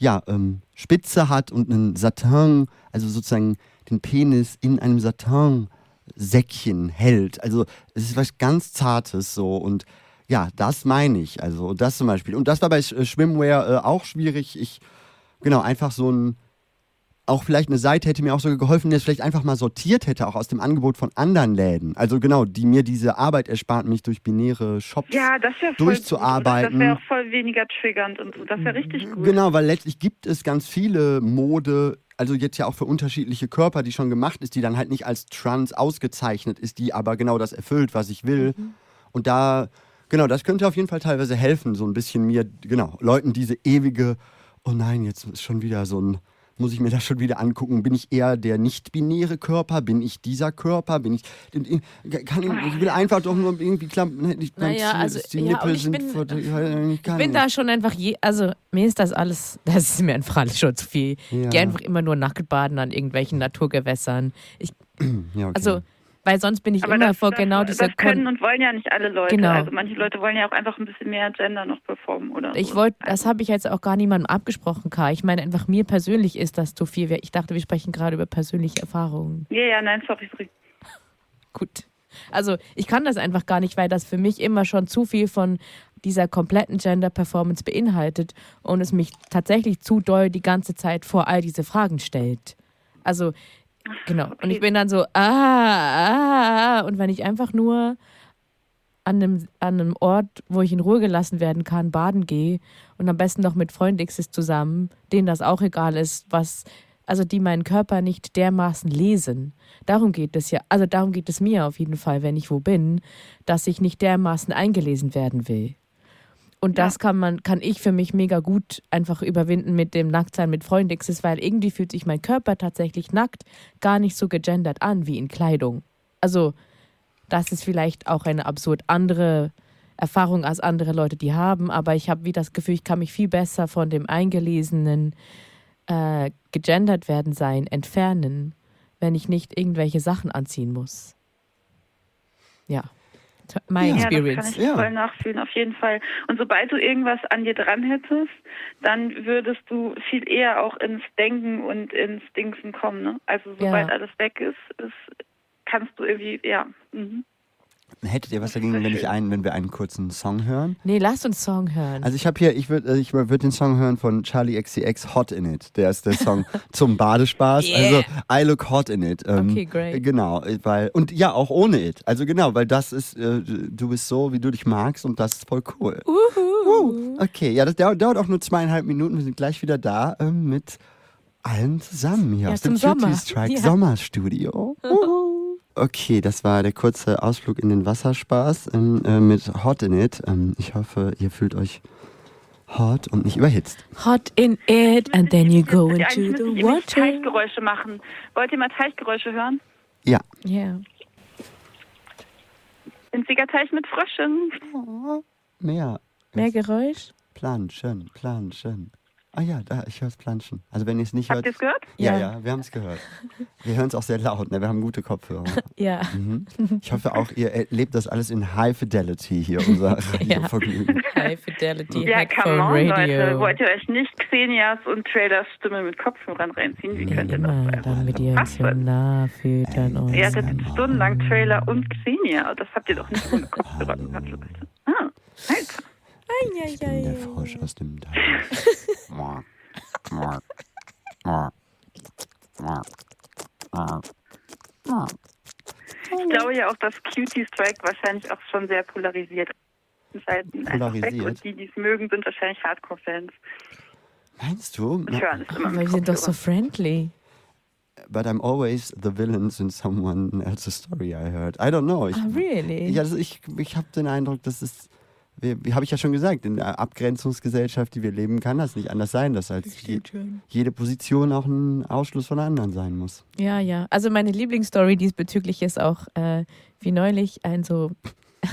A: ja, ähm, Spitze hat und einen Satin, also sozusagen den Penis in einem Satin-Säckchen hält. Also es ist was ganz Zartes so und ja, das meine ich. Also das zum Beispiel. Und das war bei Sch- äh, Schwimmwear äh, auch schwierig. Ich, genau, einfach so ein, auch vielleicht eine Seite hätte mir auch sogar geholfen, die es vielleicht einfach mal sortiert hätte, auch aus dem Angebot von anderen Läden. Also genau, die mir diese Arbeit erspart, mich durch binäre Shops
C: Ja, das wäre voll
A: durchzuarbeiten.
C: Gut. Das wäre auch voll weniger triggernd und so. Das wäre richtig gut.
A: Genau, weil letztlich gibt es ganz viele Mode, also jetzt ja auch für unterschiedliche Körper, die schon gemacht ist, die dann halt nicht als trans ausgezeichnet ist, die aber genau das erfüllt, was ich will. Und da, genau, das könnte auf jeden Fall teilweise helfen, so ein bisschen mir, genau, Leuten diese ewige, oh nein, jetzt ist schon wieder so ein muss ich mir das schon wieder angucken. Bin ich eher der nicht-binäre Körper? Bin ich dieser Körper? Bin ich. Kann ich, ich will einfach doch nur irgendwie klappen. Ich,
B: Naja, also,
A: die
B: ja,
A: Nippel
B: ich
A: sind
B: bin-
A: vor- ich kann
B: Ich bin da schon einfach je, also mir ist das alles, das ist mir einfach alles schon zu viel.
A: Ja.
B: Ich gehe einfach immer nur nackt baden an irgendwelchen Naturgewässern. Ich,
A: Ja, okay.
B: also, weil sonst bin ich
C: Aber
B: immer
C: das,
B: vor
C: das,
B: genau dieser
C: das können und wollen ja nicht alle Leute.
B: Genau.
C: Also manche Leute wollen ja auch einfach ein bisschen mehr Gender noch performen oder
B: Ich
C: so.
B: wollte, das habe ich jetzt auch gar niemandem abgesprochen, Kai. Ich meine einfach mir persönlich ist das zu viel. Ich dachte, wir sprechen gerade über persönliche Erfahrungen.
C: Ja, ja, nein, sorry, sorry.
B: Gut. Also ich kann das einfach gar nicht, weil das für mich immer schon zu viel von dieser kompletten Gender-Performance beinhaltet und es mich tatsächlich zu doll die ganze Zeit vor all diese Fragen stellt. Also, genau. Und
C: okay.
B: ich bin dann so, ah, ah, ah. Und wenn ich einfach nur an einem, an einem Ort, wo ich in Ruhe gelassen werden kann, baden gehe und am besten noch mit Freundixes zusammen, denen das auch egal ist, was, also die meinen Körper nicht dermaßen lesen. Darum geht es ja, also darum geht es mir auf jeden Fall, wenn ich wo bin, dass ich nicht dermaßen eingelesen werden will. Und das kann man, kann ich für mich mega gut einfach überwinden mit dem Nacktsein mit Freundixes, weil irgendwie fühlt sich mein Körper tatsächlich nackt gar nicht so gegendert an wie in Kleidung. Also, das ist vielleicht auch eine absurd andere Erfahrung als andere Leute die haben, aber ich habe wie das Gefühl, ich kann mich viel besser von dem eingelesenen äh, gegendert werden sein entfernen, wenn ich nicht irgendwelche Sachen anziehen muss. Ja. My
A: Ja.
B: experience.
C: Ja, das kann ich
A: Ja.
C: voll nachfühlen, auf jeden Fall. Und sobald du irgendwas an dir dran hättest, dann würdest du viel eher auch ins Denken und ins Dingsen kommen. Ne? Also sobald
B: Ja.
C: alles weg ist, ist, kannst du irgendwie, ja. Mhm.
A: Hättet ihr was dagegen, wenn, ich einen, wenn wir einen kurzen Song hören?
B: Nee, lasst uns Song hören.
A: Also ich habe hier, ich würde ich würd den Song hören von Charlie XCX, Hot in It. Der ist der Song zum Badespaß.
B: Yeah.
A: Also I look hot in it. Ähm,
B: Okay, great.
A: Genau, weil, und ja, auch ohne it. Also genau, weil das ist, äh, du bist so, wie du dich magst und das ist voll cool.
B: Uhu.
A: Okay, ja, das dauert, dauert auch nur zweieinhalb Minuten. Wir sind gleich wieder da ähm, mit allen zusammen hier
B: Ja,
A: aus dem
B: Sommer.
A: Strike
B: Ja.
A: Sommerstudio. Uhu. Okay, das war der kurze Ausflug in den Wasserspaß ähm, äh, mit Hot in It. Ähm, ich hoffe, ihr fühlt euch hot und nicht überhitzt.
B: Hot in it and then you go into
C: eigentlich ich
B: the
C: irgendwie
B: water.
C: Teichgeräusche machen. Wollt ihr mal Teichgeräusche hören?
A: Ja.
B: Ja.
C: Winziger Teich mit Fröschen.
A: Mehr.
B: Mehr Geräusch?
A: Planschen, planschen. Ah ja, da, ich höre es planschen. Also wenn ihr es nicht
C: Habt
A: hört.
C: ihr es gehört?
A: Ja,
B: Ja.
A: ja, wir haben es gehört. Wir hören es auch sehr laut, ne? wir haben gute Kopfhörer.
B: Ja.
A: Mhm. Ich hoffe auch, ihr erlebt das alles in High Fidelity hier, unser Radiovergnügen.
B: High Fidelity
C: Ja, come on,
B: Radio.
C: Leute. Wollt ihr euch nicht Xenias und Trailers Stimme mit Kopfhörern reinziehen? Wie
B: Nee,
C: könnt ihr das
B: immer,
C: einfach?
B: damit ihr uns so
C: Was?
B: nah fühlt an uns.
C: Ihr hattet stundenlang Trailer und Xenia. Das habt ihr doch nicht ohne Kopfhörer gehabt, Leute. Ah, Alter.
A: Ich bin der Frosch aus dem Teich.
C: Ich glaube ja auch, dass Cutie Strike wahrscheinlich auch schon sehr polarisiert. Seiten weg
A: Polarisiert?
C: und die, die es mögen, sind wahrscheinlich Hardcore-Fans.
A: Meinst du?
C: Und hören es immer
B: Aber
C: mit
B: wir sind doch so friendly.
A: But I'm always the villain in someone else's story I heard. I don't know. Ich,
B: Ah, really?
A: Ja, das, ich, ich habe den Eindruck, dass es, habe ich ja schon gesagt, in der Abgrenzungsgesellschaft, die wir leben, kann das nicht anders sein, dass halt je, jede Position auch ein Ausschluss von der anderen sein muss.
B: Ja, ja. Also meine Lieblingsstory diesbezüglich ist auch, äh, wie neulich ein so.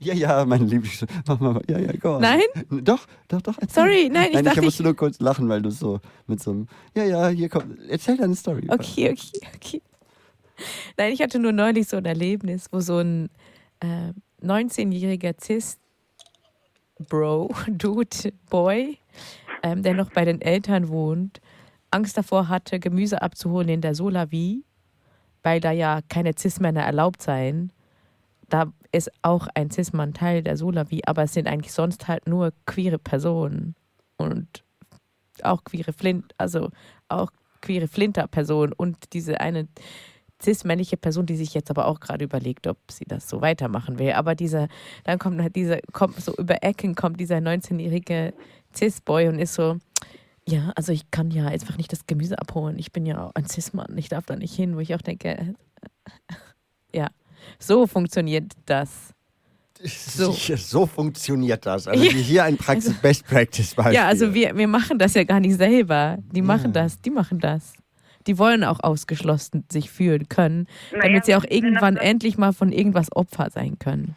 A: Ja, ja, mein Lieblings... Mach mal, ja, ja, go on.
B: Nein?
A: Doch, doch, doch. Erzähl.
B: Sorry, nein, ich
A: Nein,
B: dachte,
A: ich musste nur kurz lachen, weil du so mit so einem... Ja, ja, hier kommt... Erzähl deine Story.
B: Okay, okay, okay. Nein, ich hatte nur neulich so ein Erlebnis, wo so ein äh, 19-jähriger Cis-Bro, Dude, Boy, ähm, der noch bei den Eltern wohnt, Angst davor hatte, Gemüse abzuholen in der Solavi, weil da ja keine Cis-Männer erlaubt seien. Da ist auch ein Cis-Mann Teil der Solavi, aber es sind eigentlich sonst halt nur queere Personen und auch queere Flint, also auch queere Flinter-Person und diese eine cis-männliche Person, die sich jetzt aber auch gerade überlegt, ob sie das so weitermachen will. Aber dieser, dann kommt halt dieser, kommt so über Ecken, kommt dieser 19-jährige cis-Boy und ist so, ja, also ich kann ja einfach nicht das Gemüse abholen. Ich bin ja ein cis-Mann, ich darf da nicht hin, wo ich auch denke, ja, so funktioniert das So.
A: so funktioniert das. Also hier ein Praxis Best Practice Beispiel.
B: Ja, also wir, wir machen das ja gar nicht selber. Die machen das, die machen das. Die wollen auch ausgeschlossen sich fühlen können,
C: Naja,
B: damit sie auch
C: wenn
B: irgendwann endlich mal von irgendwas Opfer sein können.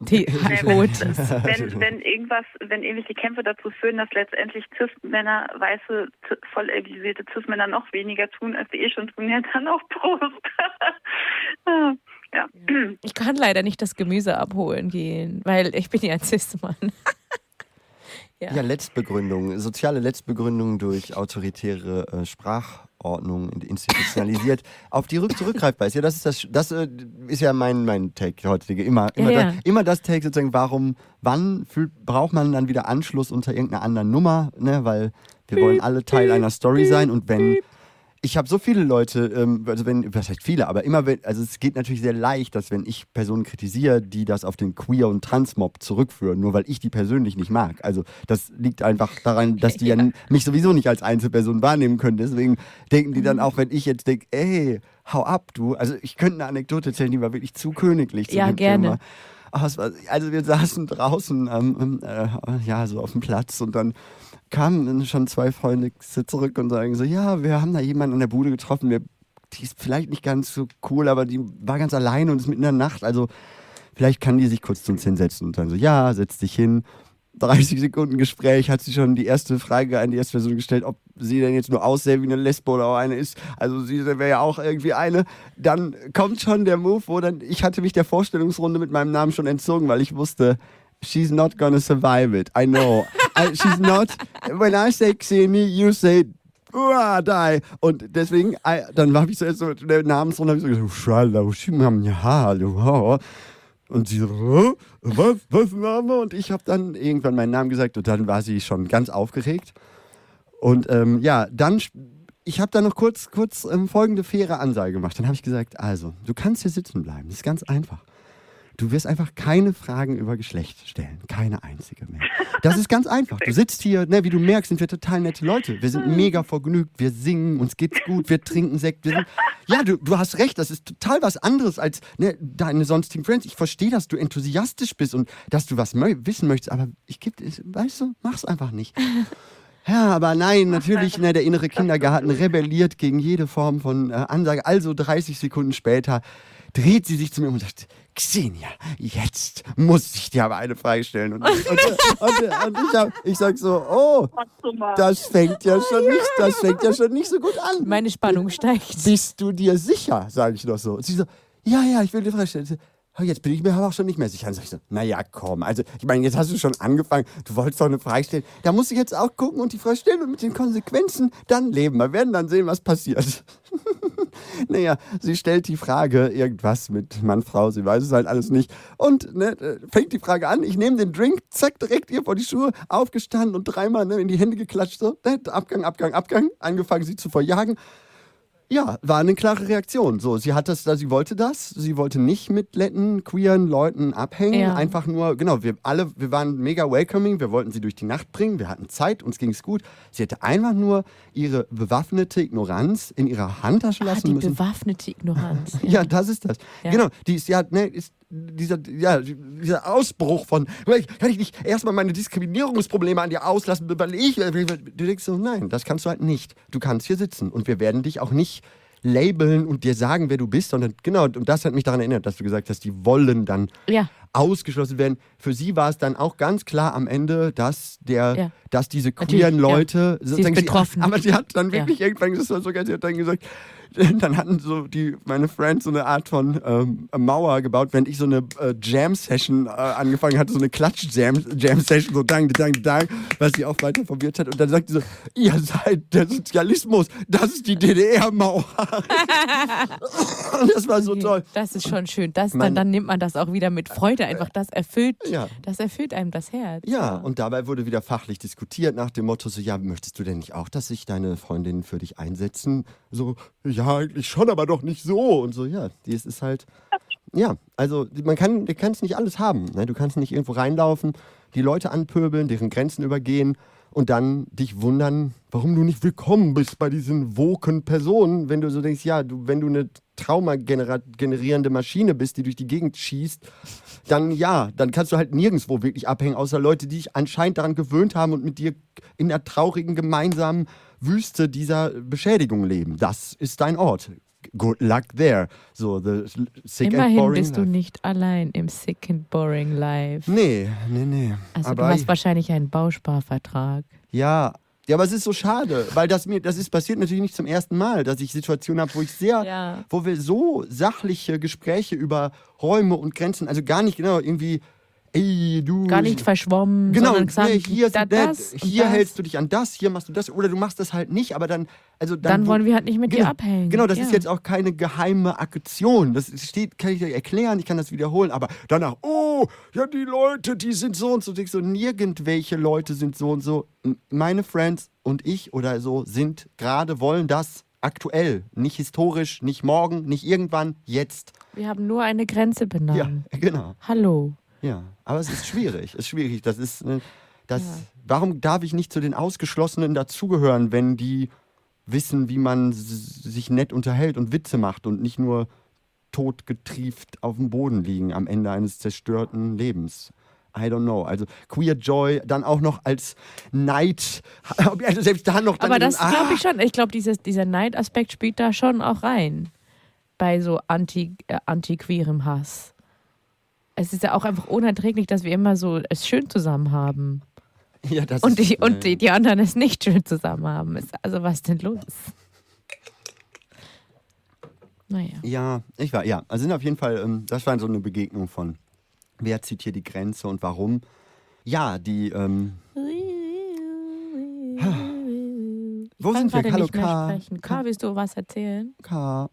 B: Die
C: Naja,
B: Tod.
C: wenn, wenn irgendwas, wenn irgendwelche Kämpfe dazu führen, dass letztendlich Cis-Männer, weiße, cis- voll egalisierte Cis-Männer noch weniger tun, als sie eh schon tun, ja, dann auch Prost. ja.
B: Ich kann leider nicht das Gemüse abholen gehen, weil ich bin ja ein Cis-Mann. Ja.
A: Ja, Letztbegründung, soziale Letztbegründung durch autoritäre äh, Sprachordnung in- institutionalisiert, auf die rück zurückgreifbar ist. Ja, das ist das, das äh, ist ja mein, mein Take heutige. Immer, immer,
B: Ja,
A: das,
B: ja.
A: immer das Take sozusagen, warum, wann fühlt, braucht man dann wieder Anschluss unter irgendeiner anderen Nummer, ne? Weil wir wollen alle Teil einer Story sein und wenn ich habe so viele Leute, ähm, also wenn, was heißt viele, aber immer wenn, also es geht natürlich sehr leicht, dass wenn ich Personen kritisiere, die das auf den Queer- und Transmob zurückführen, nur weil ich die persönlich nicht mag. Also das liegt einfach daran, dass die ja.
B: Ja.
A: mich sowieso nicht als Einzelperson wahrnehmen können. Deswegen denken die
B: Mhm.
A: dann auch, wenn ich jetzt denke, ey, hau ab, du. Also ich könnte eine Anekdote erzählen, die war wirklich zu königlich. Zu
B: Ja,
A: dem
B: gerne.
A: Thema. Also wir saßen draußen, ähm, äh, ja, so auf dem Platz und dann kamen schon zwei Freunde zurück und sagen so, ja, wir haben da jemanden an der Bude getroffen, wir, die ist vielleicht nicht ganz so cool, aber die war ganz allein und ist mitten in der Nacht, also vielleicht kann die sich kurz zu uns hinsetzen und dann so, ja, setz dich hin. 30 Sekunden Gespräch hat sie schon die erste Frage an die erste Person gestellt, ob sie denn jetzt nur aussähe wie eine Lesbe oder auch eine ist. Also sie wäre ja auch irgendwie eine. Dann kommt schon der Move, wo dann, ich hatte mich der Vorstellungsrunde mit meinem Namen schon entzogen, weil ich wusste, she's not gonna survive it. I know. I, she's not, when I say Xeni, you say Uah, die. Und deswegen, I, dann habe ich so, so der Namensrunde habe ich so gesagt, Und sie so, "Hä? was, was Name? Und ich habe dann irgendwann meinen Namen gesagt und dann war sie schon ganz aufgeregt. Und ähm, ja, dann, ich habe dann noch kurz, kurz ähm, folgende faire Ansage gemacht. Dann habe ich gesagt, also, du kannst hier sitzen bleiben. Das ist ganz einfach. Du wirst einfach keine Fragen über Geschlecht stellen. Keine einzige mehr. Das ist ganz einfach. Du sitzt hier, ne, wie du merkst, sind wir total nette Leute. Wir sind mega vergnügt, wir singen, uns geht's gut, wir trinken Sekt. Wir sind, ja, du, du hast recht, das ist total was anderes als ne, deine sonstigen Friends. Ich verstehe, dass du enthusiastisch bist und dass du was wissen möchtest, aber ich gebe, weißt du, mach's einfach nicht. Ja, aber nein, natürlich, ne, der innere Kindergarten rebelliert gegen jede Form von äh, Ansage. Also 30 Sekunden später dreht sie sich zu mir und sagt, Xenia, jetzt muss ich dir aber eine Frage stellen. Und, und, und, und, und ich, hab, ich sag so, oh, das fängt ja schon nicht, das fängt ja schon nicht so gut an.
B: Meine Spannung steigt.
A: Bist du dir sicher, sage ich noch so. Und sie so, ja, ja, ich will dir Frage stellen. Ich "Oh, Jetzt bin ich mir aber auch schon nicht mehr sicher. Und sag ich so, naja, komm. Also, ich meine, jetzt hast du schon angefangen. Du wolltest doch eine Frage stellen. Da musst du jetzt auch gucken und die Frage stellen und mit den Konsequenzen dann leben. Wir werden dann sehen, was passiert. naja, sie stellt die Frage, irgendwas mit Mann, Frau, sie weiß es halt alles nicht. Und ne, äh, fängt die Frage an. Ich nehme den Drink, zack, direkt ihr vor die Schuhe, aufgestanden und dreimal ne, in die Hände geklatscht. So, ne, Abgang, Abgang, Abgang. Angefangen, sie zu verjagen. Ja, war eine klare Reaktion. So, sie hat das, sie wollte das. Sie wollte nicht mit netten, queeren Leuten abhängen.
B: Ja.
A: Einfach nur, genau, wir alle, wir waren mega welcoming. Wir wollten sie durch die Nacht bringen. Wir hatten Zeit, uns ging's gut. Sie hätte einfach nur ihre bewaffnete Ignoranz in ihrer Handtasche
B: Ah,
A: lassen
B: die
A: müssen.
B: bewaffnete Ignoranz.
A: Ja, das ist das.
B: Ja.
A: Genau, die ist ja, ne, ist dieser, ja, dieser Ausbruch von, kann ich nicht erstmal meine Diskriminierungsprobleme an dir auslassen, weil ich, du denkst so, nein, das kannst du halt nicht. Du kannst hier sitzen und wir werden dich auch nicht labeln und dir sagen, wer du bist, sondern genau, und das hat mich daran erinnert, dass du gesagt hast, die wollen dann
B: Ja.
A: ausgeschlossen werden. Für sie war es dann auch ganz klar am Ende, dass der,
B: Ja.
A: dass diese
B: Natürlich,
A: queeren
B: ja.
A: Leute
B: Sie ist betroffen.
A: aber sie hat dann wirklich irgendwann, das war sogar, sie hat dann gesagt, dann hatten so die, meine Friends so eine Art von ähm, Mauer gebaut, während ich so eine äh, Jam-Session äh, angefangen hatte, so eine Klatsch-Jam-Session, so dang, dang, dang, was sie auch weiter verwirrt hat. Und dann sagte sie so, ihr seid der Sozialismus, das ist die DDR-Mauer. Und das war so toll.
B: Das ist schon schön. Das, dann, dann nimmt man das auch wieder mit Freude. Einfach das erfüllt,
A: Ja.
B: das erfüllt einem das Herz.
A: Ja, und dabei wurde wieder fachlich diskutiert nach dem Motto so, ja, möchtest du denn nicht auch, dass sich deine Freundinnen für dich einsetzen? So, ja, eigentlich schon, aber doch nicht so. Und so, ja, die ist, halt, ja, also man kann, du kannst nicht alles haben. Ne? Du kannst nicht irgendwo reinlaufen, die Leute anpöbeln, deren Grenzen übergehen und dann dich wundern, warum du nicht willkommen bist bei diesen woken Personen, wenn du so denkst, ja, du, wenn du eine Trauma-generierende Maschine bist, die durch die Gegend schießt, dann ja, dann kannst du halt nirgendwo wirklich abhängen, außer Leute, die sich anscheinend daran gewöhnt haben und mit dir in der traurigen gemeinsamen Wüste dieser Beschädigung leben. Das ist dein Ort. Good luck there. So, the sick
B: Immerhin
A: and boring
B: bist du
A: life.
B: nicht allein im sick and boring life.
A: Nee, nee, nee.
B: Also
A: aber
B: du hast wahrscheinlich einen Bausparvertrag.
A: Ja. Ja, aber es ist so schade, weil das mir, das ist passiert natürlich nicht zum ersten Mal, dass ich Situationen habe, wo ich sehr,
B: Ja.
A: wo wir so sachliche Gespräche über Räume und Grenzen, also gar nicht genau irgendwie, ey, du.
B: Gar nicht verschwommen,
A: Genau,
B: gesagt,
A: nee, hier,
B: da, das
A: hier
B: das.
A: hältst du dich an das, hier machst du das, oder du machst das halt nicht, aber dann, also dann,
B: Dann
A: wo-
B: wollen wir halt nicht mit
A: genau,
B: dir abhängen.
A: Genau, das
B: ja.
A: ist jetzt auch keine geheime Aktion. Das steht, kann ich dir erklären, ich kann das wiederholen, aber danach, oh, ja, die Leute, die sind so und so, denkst so, nirgendwelche Leute sind so und so. Meine Friends und ich oder so sind gerade, wollen das aktuell, nicht historisch, nicht morgen, nicht irgendwann, jetzt.
B: Wir haben nur eine Grenze benannt.
A: Ja, genau.
B: Hallo.
A: Ja, aber es ist schwierig. Es ist schwierig. Das ist, äh, das.
B: Ja.
A: Warum darf ich nicht zu den Ausgeschlossenen dazugehören, wenn die wissen, wie man sich nett unterhält und Witze macht und nicht nur totgetrieft auf dem Boden liegen am Ende eines zerstörten Lebens? I don't know. Also Queer Joy dann auch noch als Neid, also selbst da noch dann
B: Aber das glaube
A: ah,
B: ich schon. Ich glaube, dieser Neidaspekt spielt da schon auch rein. Bei so anti, äh, anti-queerem Hass. Es ist ja auch einfach unerträglich, dass wir immer so es schön zusammen haben.
A: Ja, das
B: Und,
A: ist,
B: die, und
A: äh,
B: die, die anderen es nicht schön zusammen haben. Ist, also was ist denn los? Naja.
A: Ja, ich war, ja. Also sind auf jeden Fall, ähm, das war so eine Begegnung von, wer zieht hier die Grenze und warum. Ja, die, ähm, Wo
B: Ich
A: sind
B: kann
A: wir? Hallo, K.
B: sprechen. K, willst du was erzählen?
A: K.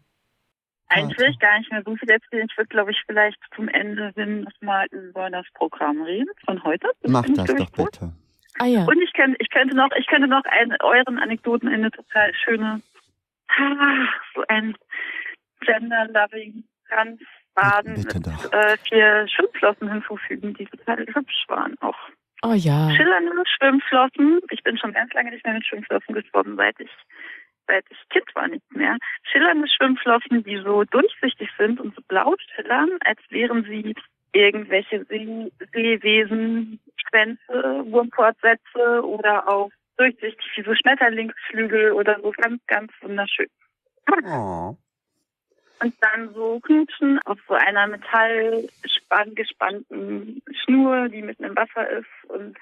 C: Eigentlich will ich gar nicht mehr so viel erzählen. Ich würde, glaube ich, vielleicht zum Ende hin nochmal über das Programm reden von heute.
A: Mach das
C: ich, glaub
A: doch
C: gut.
A: bitte.
B: Ah ja.
C: Und ich könnte, ich könnte noch, ich könnte noch eine, euren Anekdoten eine total schöne, ah, so ein gender-loving Tanzbaden
A: Bitte
C: mit äh, vier Schwimmflossen hinzufügen, die total hübsch waren. Auch
B: Oh ja.
C: schillernde Schwimmflossen. Ich bin schon ganz lange nicht mehr mit Schwimmflossen geschwommen, seit ich seit ich Kind war nicht mehr. Schillernde Schwimmflossen, die so durchsichtig sind und so blau schillern, als wären sie irgendwelche See Seewesen, Schwänze, Wurmfortsätze oder auch durchsichtig wie so Schmetterlingsflügel oder so ganz, ganz wunderschön.
A: Oh.
C: Und dann so knutschen auf so einer metallgespannten Schnur, die mitten im Wasser ist und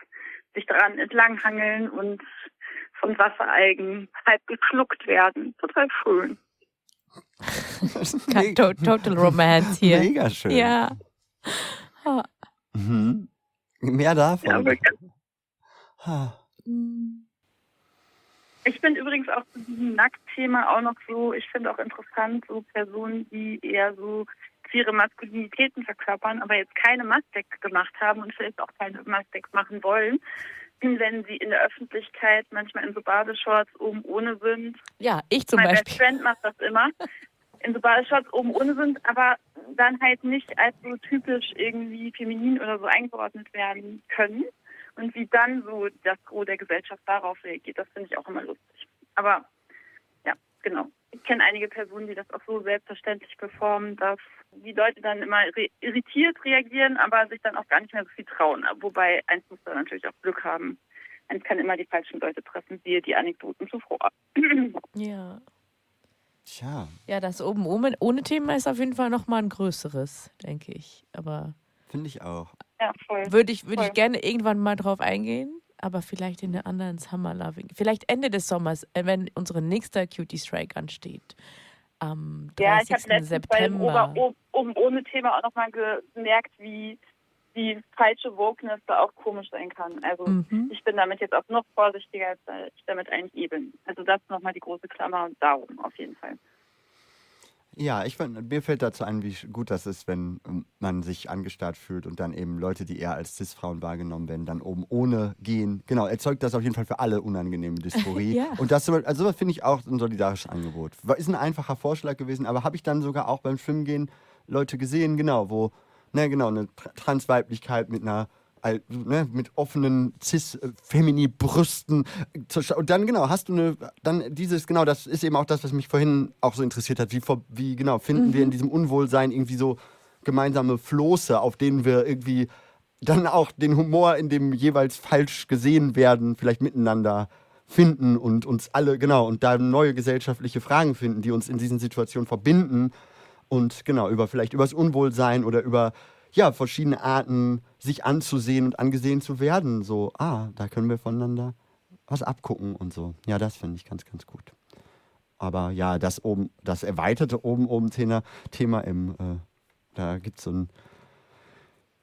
C: sich daran entlanghangeln und von Wasseralgen halb geschluckt werden. Total schön.
B: Total Romance hier.
A: Mega schön.
B: Ja. Ah.
A: Mhm. Mehr davon.
C: Ja, aber
A: Ha.
B: Hm.
C: Ich bin übrigens auch zu diesem Nacktthema auch noch so, ich finde auch interessant, so Personen, die eher so queere Maskulinitäten verkörpern, aber jetzt keine Mastecks gemacht haben und vielleicht auch keine Mastecks machen wollen, wenn sie in der Öffentlichkeit manchmal in so Badeshorts oben ohne sind.
B: Ja, ich zum
C: mein Best
B: Beispiel.
C: Friend macht das immer. In so Badeshorts oben ohne sind, aber dann halt nicht als so typisch irgendwie feminin oder so eingeordnet werden können. Und wie dann so das Gros der Gesellschaft darauf reagiert, das finde ich auch immer lustig. Aber ja, genau. Ich kenne einige Personen, die das auch so selbstverständlich performen, dass die Leute dann immer re irritiert reagieren, aber sich dann auch gar nicht mehr so viel trauen. Wobei eins muss da natürlich auch Glück haben. Eins kann immer die falschen Leute treffen, siehe die Anekdoten zuvor.
B: Ja.
A: Tja,
B: Ja, das oben ohne, ohne Thema ist auf jeden Fall nochmal ein größeres, denke ich. Aber
A: finde ich auch.
C: ja, voll.
B: würde ich, würde ich gerne irgendwann mal drauf eingehen, aber vielleicht in der anderen Summer Loving. Vielleicht Ende des Sommers, äh, wenn unsere nächste Cutie Strike ansteht. Am 30.
C: Ja, ich habe letztens bei dem
B: September.
C: Ober ohne Thema auch nochmal gemerkt, wie die falsche Wokeness da auch komisch sein kann. Also
B: Mhm.
C: ich bin damit jetzt auch noch vorsichtiger, als ich damit eigentlich eh bin. Also das nochmal die große Klammer und darum auf jeden Fall.
A: Ja, ich find, mir fällt dazu ein, wie gut das ist, wenn ähm, man sich angestarrt fühlt und dann eben Leute, die eher als Cis-Frauen wahrgenommen werden, dann oben ohne gehen. Genau, erzeugt das auf jeden Fall für alle unangenehme Dysphorie.
B: Ja.
A: Und das also sowas finde ich auch ein solidarisches Angebot. Ist ein einfacher Vorschlag gewesen, aber habe ich dann sogar auch beim Schwimmen gehen Leute gesehen, genau, wo, na genau, eine Tra- Transweiblichkeit mit einer ne, mit offenen Cis-Femini-Brüsten. Und dann, genau, hast du eine, dann dieses, genau, das ist eben auch das, was mich vorhin auch so interessiert hat. Wie, wie genau, finden wir in diesem Unwohlsein irgendwie so gemeinsame Floße, auf denen wir irgendwie dann auch den Humor in dem jeweils falsch gesehen werden, vielleicht miteinander finden und uns alle, genau, und da neue gesellschaftliche Fragen finden, die uns in diesen Situationen verbinden und genau, über vielleicht über das Unwohlsein oder über ja, verschiedene Arten, sich anzusehen und angesehen zu werden. So, ah, da können wir voneinander was abgucken und so. Ja, das finde ich ganz, ganz gut. Aber ja, das oben, das erweiterte oben oben Thema, Thema im, äh, da gibt es so ein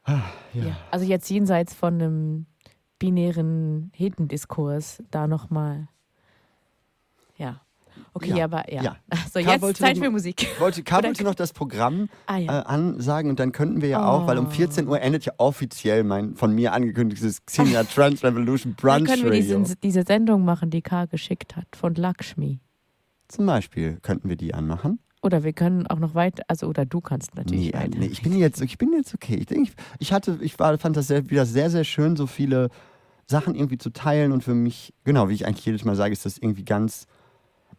A: ah, ja.
B: Ja. Also jetzt jenseits von einem binären Hetendiskurs da nochmal. Ja. Okay,
A: Ja,
B: aber ja.
A: ja.
B: So,
A: Karl
B: jetzt
A: wollte
B: Zeit
A: noch-
B: für Musik.
A: Wollte, Karl wollte noch das Programm
B: Ah
A: äh,
B: ja.
A: ansagen und dann könnten wir ja auch, weil um
B: Oh.
A: 14 Uhr endet ja offiziell mein von mir angekündigtes Xenia Trans Revolution
B: Dann
A: Brunch
B: können wir diese, diese Sendung machen, die K geschickt hat, von Lakshmi.
A: Zum Beispiel könnten wir die anmachen.
B: Oder wir können auch noch weiter, also oder du kannst natürlich
A: Nee, äh,
B: weiter.
A: nee, ich bin jetzt, ich bin jetzt okay. Ich denke, ich hatte, ich war, fand das sehr, wieder sehr, sehr schön, so viele Sachen irgendwie zu teilen und für mich, genau, wie ich eigentlich jedes Mal sage, ist das irgendwie ganz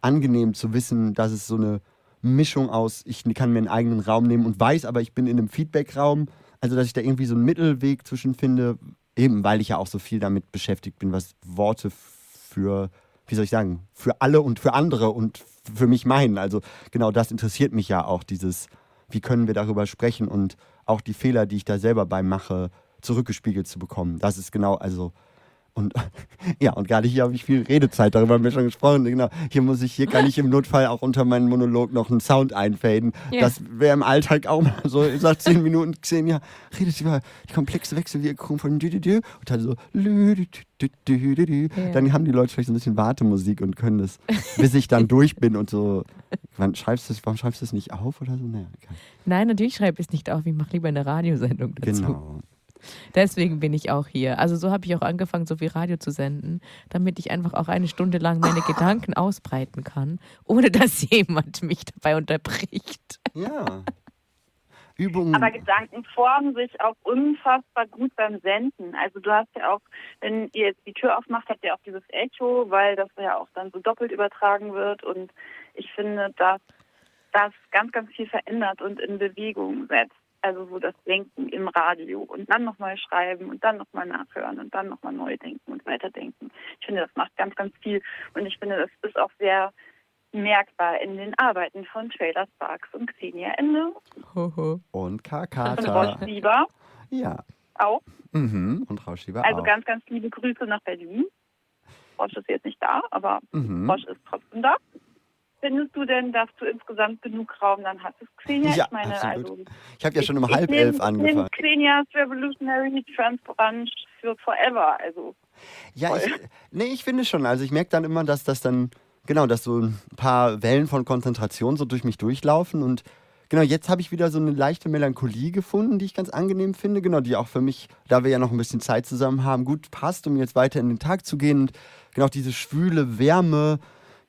A: angenehm zu wissen, dass es so eine Mischung aus, ich kann mir einen eigenen Raum nehmen und weiß, aber ich bin in einem Feedback-Raum. Also, dass ich da irgendwie so einen Mittelweg zwischen finde, eben weil ich ja auch so viel damit beschäftigt bin, was Worte für, wie soll ich sagen, für alle und für andere und für mich meinen. Also, genau das interessiert mich ja auch, dieses, wie können wir darüber sprechen und auch die Fehler, die ich da selber bei mache, zurückgespiegelt zu bekommen. Das ist genau, also, und ja, und gerade hier habe ich viel Redezeit, darüber haben wir schon gesprochen. Genau, hier muss ich, hier kann ich im Notfall auch unter meinen Monolog noch einen Sound einfaden.
B: Ja.
A: Das wäre im Alltag auch mal so, ich sag zehn Minuten, zehn Jahre, redet über die komplexe Wechselwirkung von dü, dü, dü, und dann so lü, dü, dü, dü, dü, dü.
B: Ja.
A: Dann haben die Leute vielleicht so ein bisschen Wartemusik und können das, bis ich dann durch bin und so, wann schreibst du das, warum schreibst du das nicht auf oder so? Naja.
B: Nein, natürlich schreibe ich es nicht auf. Ich mache lieber eine Radiosendung dazu.
A: Genau.
B: Deswegen bin ich auch hier. Also so habe ich auch angefangen, so viel Radio zu senden, damit ich einfach auch eine Stunde lang meine Gedanken ausbreiten kann, ohne dass jemand mich dabei unterbricht.
A: Ja. Übungen.
C: Aber Gedanken formen sich auch unfassbar gut beim Senden. Also du hast ja auch, wenn ihr jetzt die Tür aufmacht, habt ihr auch dieses Echo, weil das ja auch dann so doppelt übertragen wird. Und ich finde, dass das ganz, ganz viel verändert und in Bewegung setzt. Also so das Denken im Radio und dann nochmal schreiben und dann nochmal nachhören und dann nochmal neu denken und weiterdenken. Ich finde, das macht ganz, ganz viel. Und ich finde, das ist auch sehr merkbar in den Arbeiten von Trailer Sparks und Xenia Ende
A: und
C: und
A: Kakata.
C: Ross Lieber
A: Ja.
C: auch.
A: Mhm. Und Rauschieber
C: Also
A: auch.
C: ganz, ganz liebe Grüße nach Berlin. Roche ist jetzt nicht da, aber
A: Mhm.
C: Roche ist trotzdem da. Findest du denn, dass du insgesamt genug Raum dann hattest, Xenia?
A: Ja,
C: ich meine,
A: absolut.
C: also
A: Ich habe ja schon um
C: ich
A: halb
C: nehm-
A: elf
C: Ich
A: angefangen.
C: nehme Xenias Revolutionary Transparenz für Forever. Also
A: Ja, ich, nee, ich finde schon. Also ich merke dann immer, dass das dann, genau, dass so ein paar Wellen von Konzentration so durch mich durchlaufen und genau, jetzt habe ich wieder so eine leichte Melancholie gefunden, die ich ganz angenehm finde, genau, die auch für mich, da wir ja noch ein bisschen Zeit zusammen haben, gut passt, um jetzt weiter in den Tag zu gehen und genau diese schwüle Wärme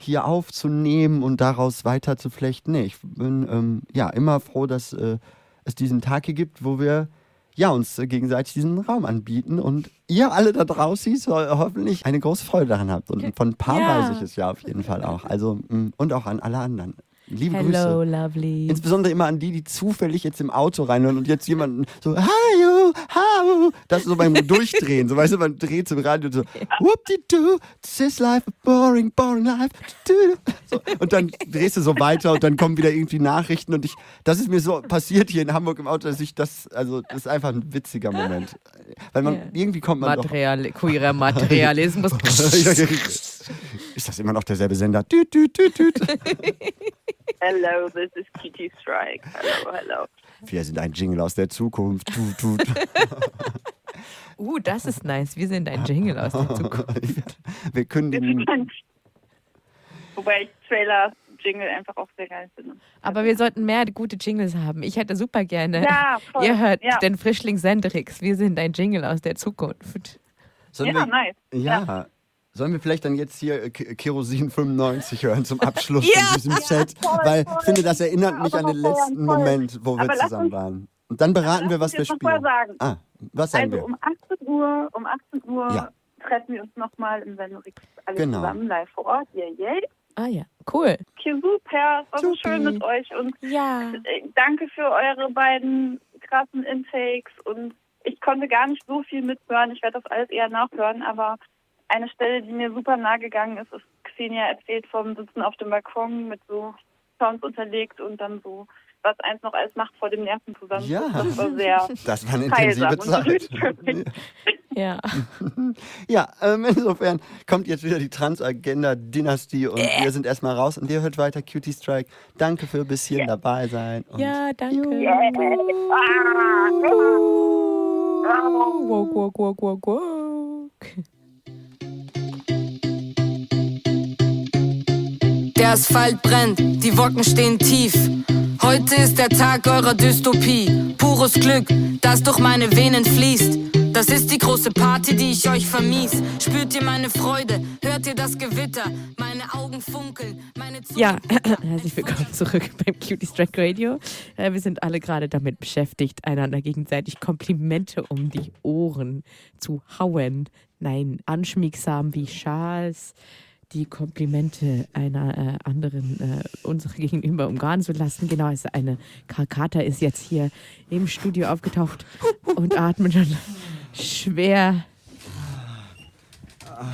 A: hier aufzunehmen und daraus weiter zu flechten. Nee, ich bin ähm, ja immer froh, dass äh, es diesen Tag hier gibt, wo wir ja, uns äh, gegenseitig diesen Raum anbieten und ihr alle da draußen so, äh, hoffentlich eine große Freude daran habt. Und von ein paar
B: Ja.
A: weiß ich es ja auf jeden Fall auch. Also, mh, und auch an alle anderen. Liebe
B: Hello,
A: Grüße.
B: lovely.
A: Insbesondere immer an die, die zufällig jetzt im Auto reinhören und jetzt jemanden so, hallo, hallo, das so beim Durchdrehen, so weißt du, man dreht zum Radio und so, whoop-de-doo, this is life, a boring, boring life, so, und dann drehst du so weiter und dann kommen wieder irgendwie Nachrichten und ich, das ist mir so passiert hier in Hamburg im Auto, dass ich das, also das ist einfach ein witziger Moment, weil man,
B: Ja.
A: irgendwie kommt man doch
B: Material, queerer Materialismus.
A: ist das immer noch derselbe Sender? Düt, düt, düt, düt.
C: hello, this is Kitty Strike. Hello, hello.
A: Wir sind ein Jingle aus der Zukunft. Tut, tut.
B: uh, das ist nice. Wir sind ein Jingle aus der Zukunft.
A: Wir kündigen.
C: Wobei ich Trailer Jingle einfach auch sehr geil finde.
B: Aber wir sollten mehr gute Jingles haben. Ich hätte super gerne.
C: Ja, voll.
B: Ihr hört
C: ja.
B: den Frischling Senderix. Wir sind ein Jingle aus der Zukunft.
A: Sollen
C: ja,
A: wir,
C: nice.
A: ja. Sollen wir vielleicht dann jetzt hier äh, Ke- Kerosin 95 hören zum Abschluss
B: Ja.
A: von diesem Set?
C: voll,
A: Weil
C: voll.
A: ich finde, das erinnert mich an den letzten
C: voll.
A: Moment, wo wir
C: Aber
A: zusammen
C: uns-
A: waren. Und dann beraten wir, was wir
C: jetzt noch mal
A: spielen.
C: sagen.
A: Ah, was sagen
C: Also
A: wir?
C: um 18 Uhr, um 18 Uhr
A: Ja.
C: treffen wir uns nochmal im Venorix alle
A: Genau.
C: zusammen live vor Ort. Yay, yay.
B: Ah ja, cool.
C: Okay, super. War so schön mit euch und
B: Ja.
C: äh, danke für eure beiden krassen Intakes und ich konnte gar nicht so viel mithören. Ich werde das alles eher nachhören, aber eine Stelle, die mir super nahe gegangen ist, ist Xenia erzählt vom Sitzen auf dem Balkon mit so Sounds unterlegt und dann so, was eins noch alles macht vor dem Nerven zusammen.
A: Ja.
C: Das war sehr
A: Das war eine intensive Zeit.
B: Ja.
A: Ja, ähm, insofern kommt jetzt wieder die Transagenda-Dynastie und wir sind erstmal raus und ihr hört weiter Cutie Strike. Danke für ein bisschen dabei sein. Und
B: Ja, danke.
C: Ah,
B: Woke, woke, woke, woke, woke.
D: Der Asphalt brennt, die Wocken stehen tief. Heute ist der Tag eurer Dystopie. Pures Glück, das durch meine Venen fließt. Das ist die große Party, die ich euch vermies. Spürt ihr meine Freude? Hört ihr das Gewitter? Meine Augen funkeln, meine Zunge
B: Ja, herzlich willkommen zurück beim Cutie Strike Radio. Äh, Wir sind alle gerade damit beschäftigt, einander gegenseitig Komplimente um die Ohren zu hauen. Nein, anschmiegsam wie Schals die Komplimente einer äh, anderen äh, unserer gegenüber umgarnen zu lassen. Genau, also eine Karkata ist jetzt hier im Studio aufgetaucht und atmet schon schwer.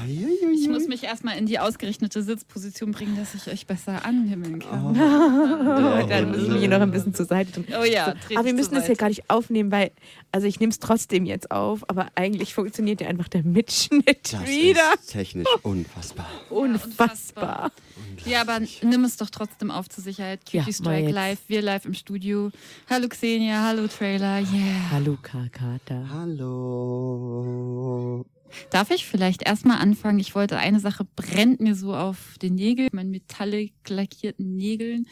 E: Ich muss mich erstmal in die ausgerichtete Sitzposition bringen, dass ich euch besser anhimmeln kann.
B: Dann müssen wir hier noch ein bisschen zur Seite tun.
E: Oh ja,
B: Aber wir müssen das hier gar nicht aufnehmen, weil, also ich nehme es trotzdem jetzt auf, aber eigentlich funktioniert ja einfach der Mitschnitt
A: Das
B: wieder.
A: ist technisch unfassbar.
B: Unfassbar.
E: Ja, aber nimm es doch trotzdem auf zur Sicherheit.
B: Ja,
E: Cutie
B: mal
E: Strike live, wir live im Studio. Hallo Xenia, hallo Trailer, yeah.
B: Hallo Karkata.
A: Hallo.
E: Darf ich vielleicht erstmal anfangen? Ich wollte eine Sache brennt mir so auf den Nägel, meinen metallic lackierten Nägeln.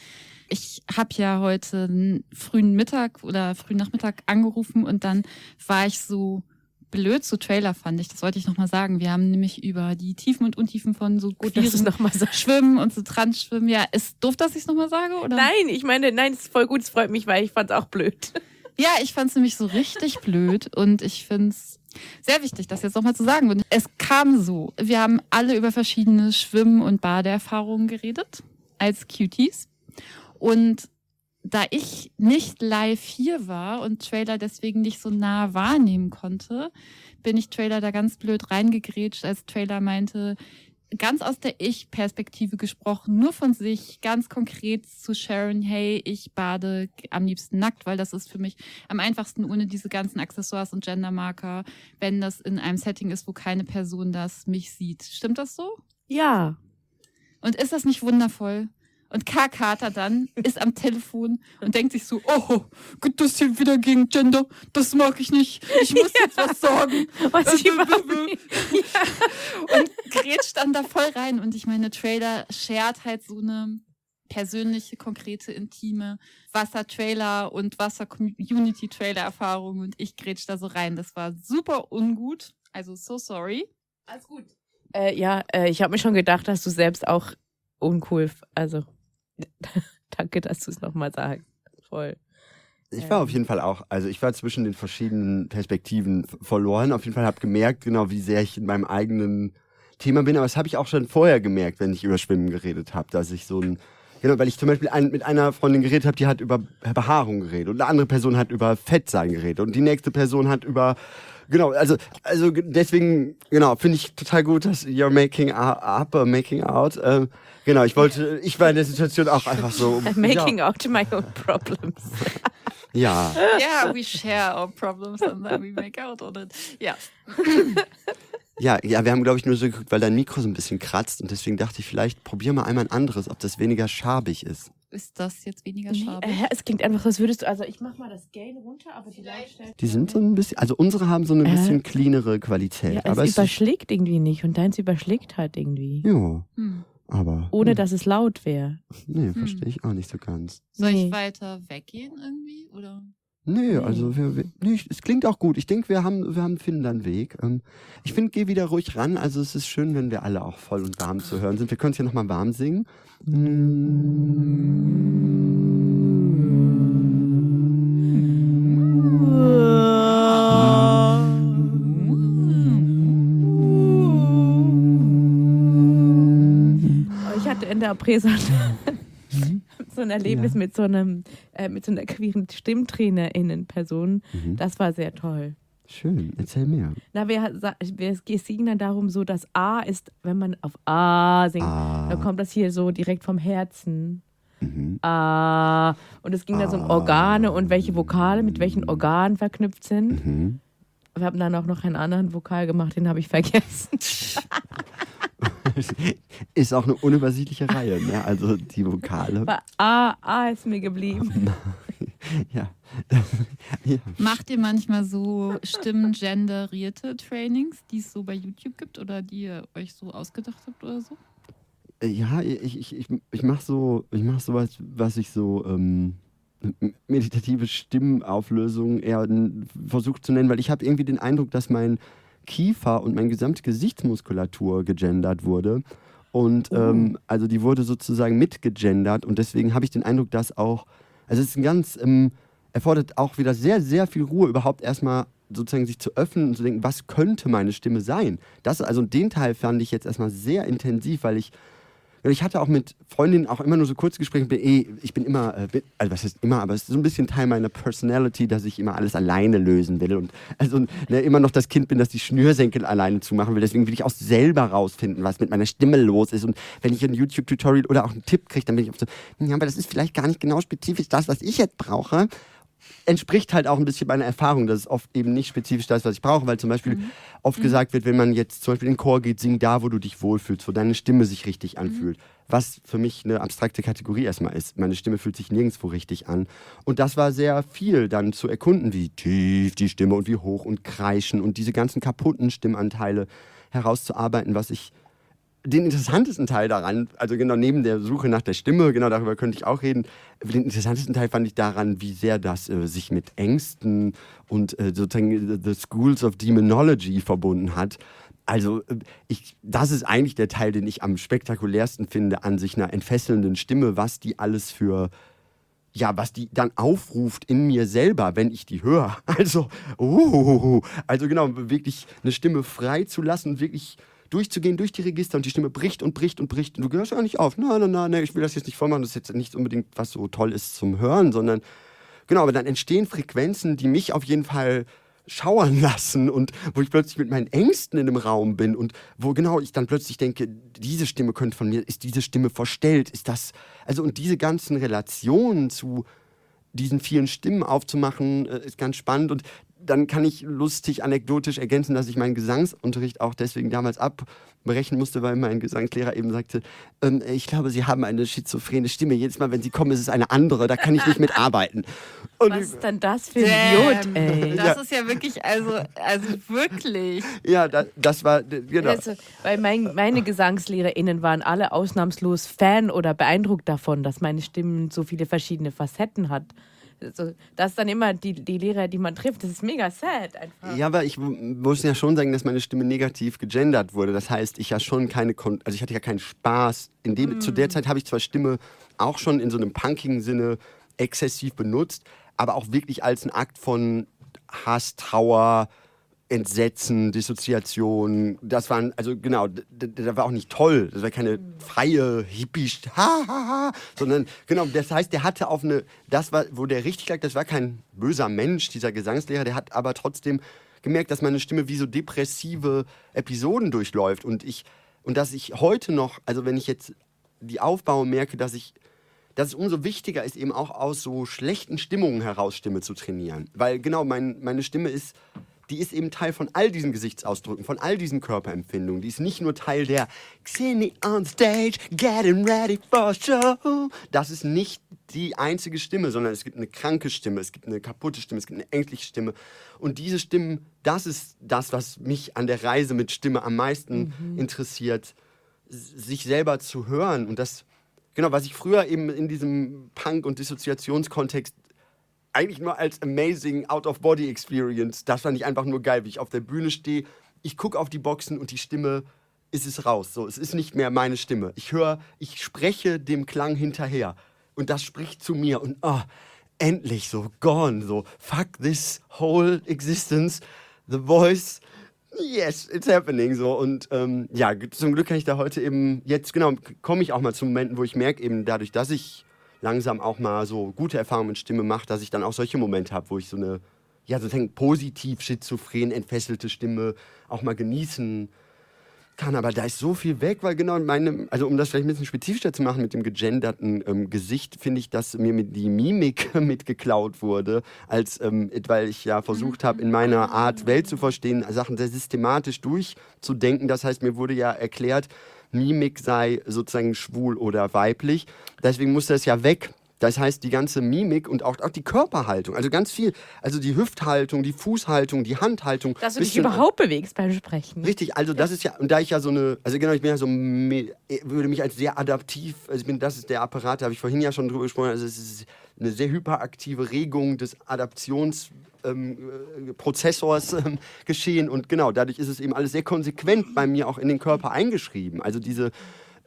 E: Ich habe ja heute einen frühen Mittag oder frühen Nachmittag angerufen und dann war ich so blöd zu Trailer fand ich. Das wollte ich nochmal sagen. Wir haben nämlich über die Tiefen und Untiefen von so
B: Gut, dass sagst.
E: Schwimmen und so Transschwimmen. Ja, ist doof, dass ich es nochmal sage, oder?
B: Nein, ich meine, nein, es ist voll gut, es freut mich, weil ich fand es auch blöd.
E: Ja, ich fand es nämlich so richtig blöd und ich finde es sehr wichtig, das jetzt nochmal zu sagen. Es kam so, wir haben alle über verschiedene Schwimmen- und Badeerfahrungen geredet als Cuties. Und da ich nicht live hier war und Trailer deswegen nicht so nah wahrnehmen konnte, bin ich Trailer da ganz blöd reingegrätscht, als Trailer meinte, ganz aus der Ich-Perspektive gesprochen, nur von sich, ganz konkret zu Sharon, hey, ich bade am liebsten nackt, weil das ist für mich am einfachsten ohne diese ganzen Accessoires und Gendermarker, wenn das in einem Setting ist, wo keine Person das mich sieht. Stimmt das so?
B: Ja.
E: Und ist das nicht wundervoll? Und K. Carter dann ist am Telefon und denkt sich so, oh, geht das hier wieder gegen Gender? Das mag ich nicht. Ich muss jetzt was sagen.
B: Was ich
E: Äh,
B: überhaupt
E: äh,
B: nicht.
E: und grätscht dann da voll rein. Und ich meine, Trailer shared halt so eine persönliche, konkrete, intime Wasser-Trailer und Wasser-Community-Trailer-Erfahrung. Und ich grätsch da so rein. Das war super ungut. Also so sorry. Alles gut.
B: Äh, ja, äh, ich habe mir schon gedacht, dass du selbst auch uncool, also danke, dass du es nochmal sagst. Voll.
A: Ich war auf jeden Fall auch, also ich war zwischen den verschiedenen Perspektiven verloren. Auf jeden Fall habe gemerkt, genau wie sehr ich in meinem eigenen Thema bin. Aber das habe ich auch schon vorher gemerkt, wenn ich über Schwimmen geredet habe, dass ich so ein Genau, weil ich zum Beispiel ein, mit einer Freundin geredet habe, die hat über Behaarung geredet und eine andere Person hat über Fettsein geredet und die nächste Person hat über genau, also also ge- deswegen genau finde ich total gut, dass you're making up, making out. Ähm, genau, ich wollte, ich war in der Situation auch einfach so
B: Making out my own problems.
A: ja,
E: Yeah, we share our problems and then we make out on it. Ja.
A: Ja, ja, wir haben, glaube ich, nur so geguckt, weil dein Mikro so ein bisschen kratzt und deswegen dachte ich, vielleicht probier mal einmal ein anderes, ob das weniger schabig ist.
E: Ist das jetzt weniger
B: Nee,
E: schade?
B: äh, es klingt einfach so, als würdest du, also ich mach mal das Gain runter, aber die Lautstärke.
A: Die sind so ein bisschen, also unsere haben so eine
B: Äh,
A: bisschen cleanere Qualität.
B: Ja, es
A: aber es
B: überschlägt irgendwie nicht und deins überschlägt halt irgendwie.
A: ja,
E: Hm.
A: Aber
B: Ohne
A: hm,
B: dass es laut wäre.
A: nee, verstehe ich auch nicht so ganz.
E: Soll
B: Nee.
E: ich weiter weggehen irgendwie? Oder?
A: Nee, also wir, wir, nee, es klingt auch gut. Ich denke, wir haben, wir haben finden da einen Weg. Ähm, ich finde, geh wieder ruhig ran. Also es ist schön, wenn wir alle auch voll und warm zu hören sind. Wir können es hier nochmal warm singen.
B: Bresern so ein Erlebnis
A: Ja.
B: mit so einem, äh, mit so einer queeren Stimmtrainerinnen-Person.
A: Mhm.
B: Das war sehr toll.
A: Schön, erzähl mehr.
B: Na, wir, wir es ging dann darum, so dass A ist, wenn man auf A singt,
A: Ah.
B: dann kommt das hier so direkt vom Herzen.
A: Mhm.
B: A. Und es ging dann so um Organe und welche Vokale mit welchen Organen verknüpft sind.
A: Mhm.
B: Wir haben dann auch noch einen anderen Vokal gemacht, den habe ich vergessen.
A: Ist auch eine unübersichtliche Reihe, ne? Also die Vokale.
B: Aber A, A ist mir geblieben.
A: Ja. ja.
E: Macht ihr manchmal so stimmengenderierte Trainings, die es so bei YouTube gibt oder die ihr euch so ausgedacht habt oder so?
A: Ja, ich, ich, ich, ich mache so, ich mach sowas, was ich so ähm, meditative Stimmenauflösung eher versuche zu nennen, weil ich habe irgendwie den Eindruck, dass mein Kiefer und meine gesamte Gesichtsmuskulatur gegendert wurde. Und ähm, also die wurde sozusagen mitgegendert und deswegen habe ich den Eindruck, dass auch, also es ist ein ganz, ähm, erfordert auch wieder sehr, sehr viel Ruhe, überhaupt erstmal sozusagen sich zu öffnen und zu denken, was könnte meine Stimme sein? Das, also den Teil fand ich jetzt erstmal sehr intensiv, weil ich ich hatte auch mit Freundinnen auch immer nur so kurze Gespräche. Ich bin immer, äh, also was heißt immer, aber es ist so ein bisschen Teil meiner Personality, dass ich immer alles alleine lösen will und also ne, immer noch das Kind bin, das die Schnürsenkel alleine zumachen will. Deswegen will ich auch selber rausfinden, was mit meiner Stimme los ist. Und wenn ich ein YouTube-Tutorial oder auch einen Tipp kriege, dann bin ich oft so, ja, aber das ist vielleicht gar nicht genau spezifisch das, was ich jetzt brauche entspricht halt auch ein bisschen meiner Erfahrung, dass es oft eben nicht spezifisch das, was ich brauche, weil zum Beispiel oft gesagt wird, wenn man jetzt zum Beispiel in den Chor geht, sing da, wo du dich wohlfühlst, wo deine Stimme sich richtig anfühlt. Was für mich eine abstrakte Kategorie erstmal ist. Meine Stimme fühlt sich nirgendwo richtig an. Und das war sehr viel dann zu erkunden, wie tief die Stimme und wie hoch und kreischen und diese ganzen kaputten Stimmanteile herauszuarbeiten, was ich den interessantesten Teil daran, also genau neben der Suche nach der Stimme, genau darüber könnte ich auch reden, den interessantesten Teil fand ich daran, wie sehr das äh, sich mit Ängsten und äh, sozusagen The Schools of Demonology verbunden hat. Also äh, ich, das ist eigentlich der Teil, den ich am spektakulärsten finde an sich einer entfesselnden Stimme, was die alles für ja, was die dann aufruft in mir selber, wenn ich die höre. Also, uh, also genau, wirklich eine Stimme frei zu lassen wirklich durchzugehen durch die Register und die Stimme bricht und bricht und bricht. Und du gehörst ja nicht auf. Nein, nein, nein, ich will das jetzt nicht vormachen, das ist jetzt nicht unbedingt was so toll ist zum Hören, sondern genau, aber dann entstehen Frequenzen, die mich auf jeden Fall schauern lassen und wo ich plötzlich mit meinen Ängsten in einem Raum bin und wo genau ich dann plötzlich denke, diese Stimme könnte von mir, ist diese Stimme verstellt, ist das, also und diese ganzen Relationen zu diesen vielen Stimmen aufzumachen, äh, ist ganz spannend und dann kann ich lustig anekdotisch ergänzen, dass ich meinen Gesangsunterricht auch deswegen damals abbrechen musste, weil mein Gesangslehrer eben sagte, ähm, ich glaube, Sie haben eine schizophrene Stimme. Jedes Mal, wenn Sie kommen, ist es eine andere. Da kann ich nicht mitarbeiten. Und
B: Was ist denn das für ein Idiot, ey?
E: Das ist ja wirklich, also, also wirklich.
A: ja, da, das war genau.
B: Also, weil mein, meine GesangslehrerInnen waren alle ausnahmslos Fan oder beeindruckt davon, dass meine Stimme so viele verschiedene Facetten hat. Also, das ist dann immer die, die Lehrer, die man trifft. Das ist mega sad einfach.
A: Ja, aber ich mu- muss ja schon sagen, dass meine Stimme negativ gegendert wurde. Das heißt, ich ja schon keine, Kon also ich hatte ja keinen Spaß. In dem, Zu der Zeit habe ich zwar Stimme auch schon in so einem punkigen Sinne exzessiv benutzt, aber auch wirklich als ein Akt von Hass, Trauer, Entsetzen, Dissoziation. Das waren, also genau, das war auch nicht toll. Das war keine freie Hippie, ha, ha, ha, sondern genau, das heißt, der hatte auf eine, das war, wo der richtig lag, das war kein böser Mensch, dieser Gesangslehrer, der hat aber trotzdem gemerkt, dass meine Stimme wie so depressive Episoden durchläuft und ich, und dass ich heute noch, also wenn ich jetzt die aufbaue, merke, dass ich dass es umso wichtiger ist, eben auch aus so schlechten Stimmungen heraus Stimme zu trainieren. Weil genau, mein, meine Stimme ist, die ist eben Teil von all diesen Gesichtsausdrücken, von all diesen Körperempfindungen. Die ist nicht nur Teil der Xeni on stage, getting ready for show. Das ist nicht die einzige Stimme, sondern es gibt eine kranke Stimme, es gibt eine kaputte Stimme, es gibt eine ängstliche Stimme. Und diese Stimmen, das ist das, was mich an der Reise mit Stimme am meisten interessiert, s- sich selber zu hören. Und das, genau, was ich früher eben in diesem Punk- und Dissoziationskontext eigentlich nur als amazing Out-of-Body-Experience. Das fand ich einfach nur geil, wie ich auf der Bühne stehe. Ich gucke auf die Boxen und die Stimme ist es raus. So, es ist nicht mehr meine Stimme. Ich höre, ich spreche dem Klang hinterher. Und das spricht zu mir. Und oh, endlich so gone. So, fuck this whole existence. The voice yes, it's happening so. Und ähm, ja, zum Glück kann ich da heute eben, jetzt genau, komme ich auch mal zu Momenten, wo ich merke, eben dadurch, dass ich langsam auch mal so gute Erfahrungen mit Stimme mache, dass ich dann auch solche Momente habe, wo ich so eine, ja, sozusagen positiv schizophren entfesselte Stimme auch mal genießen kann, aber da ist so viel weg, weil genau meine, also um das vielleicht ein bisschen spezifischer zu machen mit dem gegenderten ähm, Gesicht, finde ich, dass mir die Mimik mitgeklaut wurde, als ähm, weil ich ja versucht habe, in meiner Art Welt zu verstehen, Sachen sehr systematisch durchzudenken. Das heißt, mir wurde ja erklärt, Mimik sei sozusagen schwul oder weiblich. Deswegen musste es ja weg. Das heißt, die ganze Mimik und auch, auch die Körperhaltung, also ganz viel, also die Hüfthaltung, die Fußhaltung, die Handhaltung.
B: Dass du dich überhaupt bewegst beim Sprechen.
A: Richtig, also das ist ja, und da ich ja so eine, also genau, ich bin ja so, würde mich als sehr adaptiv, also ich bin, das ist der Apparat, da habe ich vorhin ja schon drüber gesprochen, also es ist eine sehr hyperaktive Regung des Adaptionsprozessors ähm, ähm, geschehen und genau, dadurch ist es eben alles sehr konsequent bei mir auch in den Körper eingeschrieben. Also diese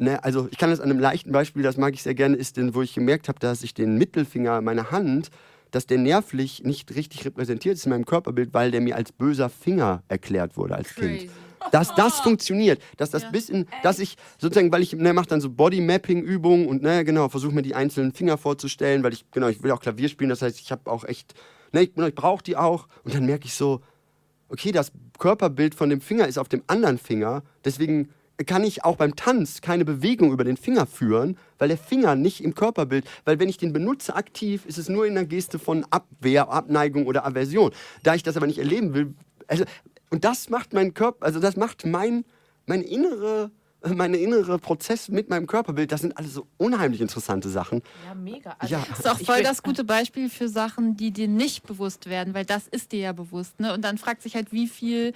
A: Ne, also ich kann das an einem leichten Beispiel, das mag ich sehr gerne, ist, denn, wo ich gemerkt habe, dass ich den Mittelfinger meiner Hand, dass der nervlich nicht richtig repräsentiert ist in meinem Körperbild, weil der mir als böser Finger erklärt wurde als Crazy. Kind. Dass das funktioniert, dass das ja. bis in, dass ich sozusagen, weil ich, ne, mache dann so Body-Mapping-Übungen und ne, genau, versuche mir die einzelnen Finger vorzustellen, weil ich, genau, ich will auch Klavier spielen, das heißt, ich habe auch echt, ne, ich, ich brauche die auch und dann merke ich so, okay, das Körperbild von dem Finger ist auf dem anderen Finger, deswegen kann ich auch beim Tanz keine Bewegung über den Finger führen, weil der Finger nicht im Körperbild, weil wenn ich den benutze aktiv, ist es nur in der Geste von Abwehr, Abneigung oder Aversion. Da ich das aber nicht erleben will, also, und das macht mein Körper, also das macht mein, mein innere meine innere Prozess mit meinem Körperbild, das sind alles so unheimlich interessante Sachen.
B: Ja, mega. Also
E: ja. Das ist auch voll das gute Beispiel für Sachen, die dir nicht bewusst werden, weil das ist dir ja bewusst. Ne? Und dann fragt sich halt, wie viel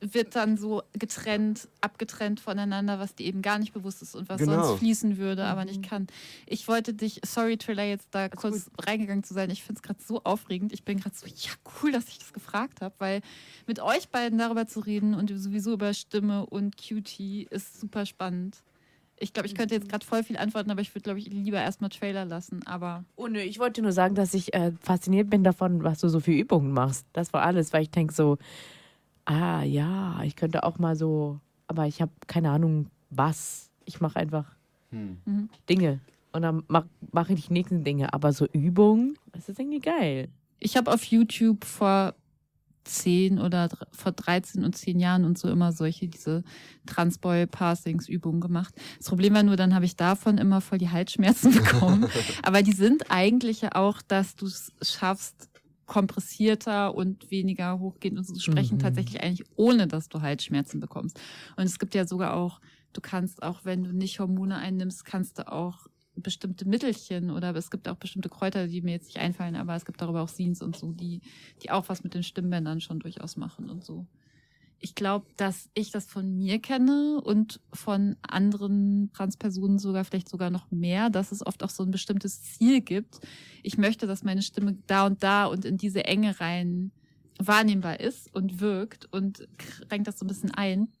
E: wird dann so getrennt, abgetrennt voneinander, was dir eben gar nicht bewusst ist und was genau. sonst fließen würde, aber nicht mhm. kann. Ich wollte dich, sorry Trailer, jetzt da das kurz reingegangen zu sein. Ich finde es gerade so aufregend. Ich bin gerade so, ja, cool, dass ich das gefragt habe, weil mit euch beiden darüber zu reden und sowieso über Stimme und Cutie ist super spannend. Ich glaube, ich könnte jetzt gerade voll viel antworten, aber ich würde, glaube ich, lieber erstmal Trailer lassen. Aber.
B: Oh nö, ich wollte nur sagen, dass ich äh, fasziniert bin davon, was du so viel Übungen machst. Das war alles, weil ich denke so, ah ja, ich könnte auch mal so, aber ich habe keine Ahnung, was. Ich mache einfach hm. Mhm. Dinge. Und dann mache mach ich die nächsten Dinge. Aber so Übungen, das ist irgendwie geil.
E: Ich habe auf YouTube vor zehn oder vor 13 und zehn Jahren und so immer solche, diese Transboy-Passings-Übungen gemacht. Das Problem war nur, dann habe ich davon immer voll die Halsschmerzen bekommen. Aber die sind eigentlich ja auch, dass du es schaffst, kompressierter und weniger hochgehend und zu sprechen, mhm. tatsächlich eigentlich ohne, dass du Halsschmerzen bekommst. Und es gibt ja sogar auch, du kannst auch, wenn du nicht Hormone einnimmst, kannst du auch bestimmte Mittelchen oder es gibt auch bestimmte Kräuter, die mir jetzt nicht einfallen, aber es gibt darüber auch Scenes und so, die, die auch was mit den Stimmbändern schon durchaus machen und so ich glaube, dass ich das von mir kenne und von anderen Transpersonen sogar vielleicht sogar noch mehr, dass es oft auch so ein bestimmtes Ziel gibt. Ich möchte, dass meine Stimme da und da und in diese Enge rein wahrnehmbar ist und wirkt und renkt das so ein bisschen ein.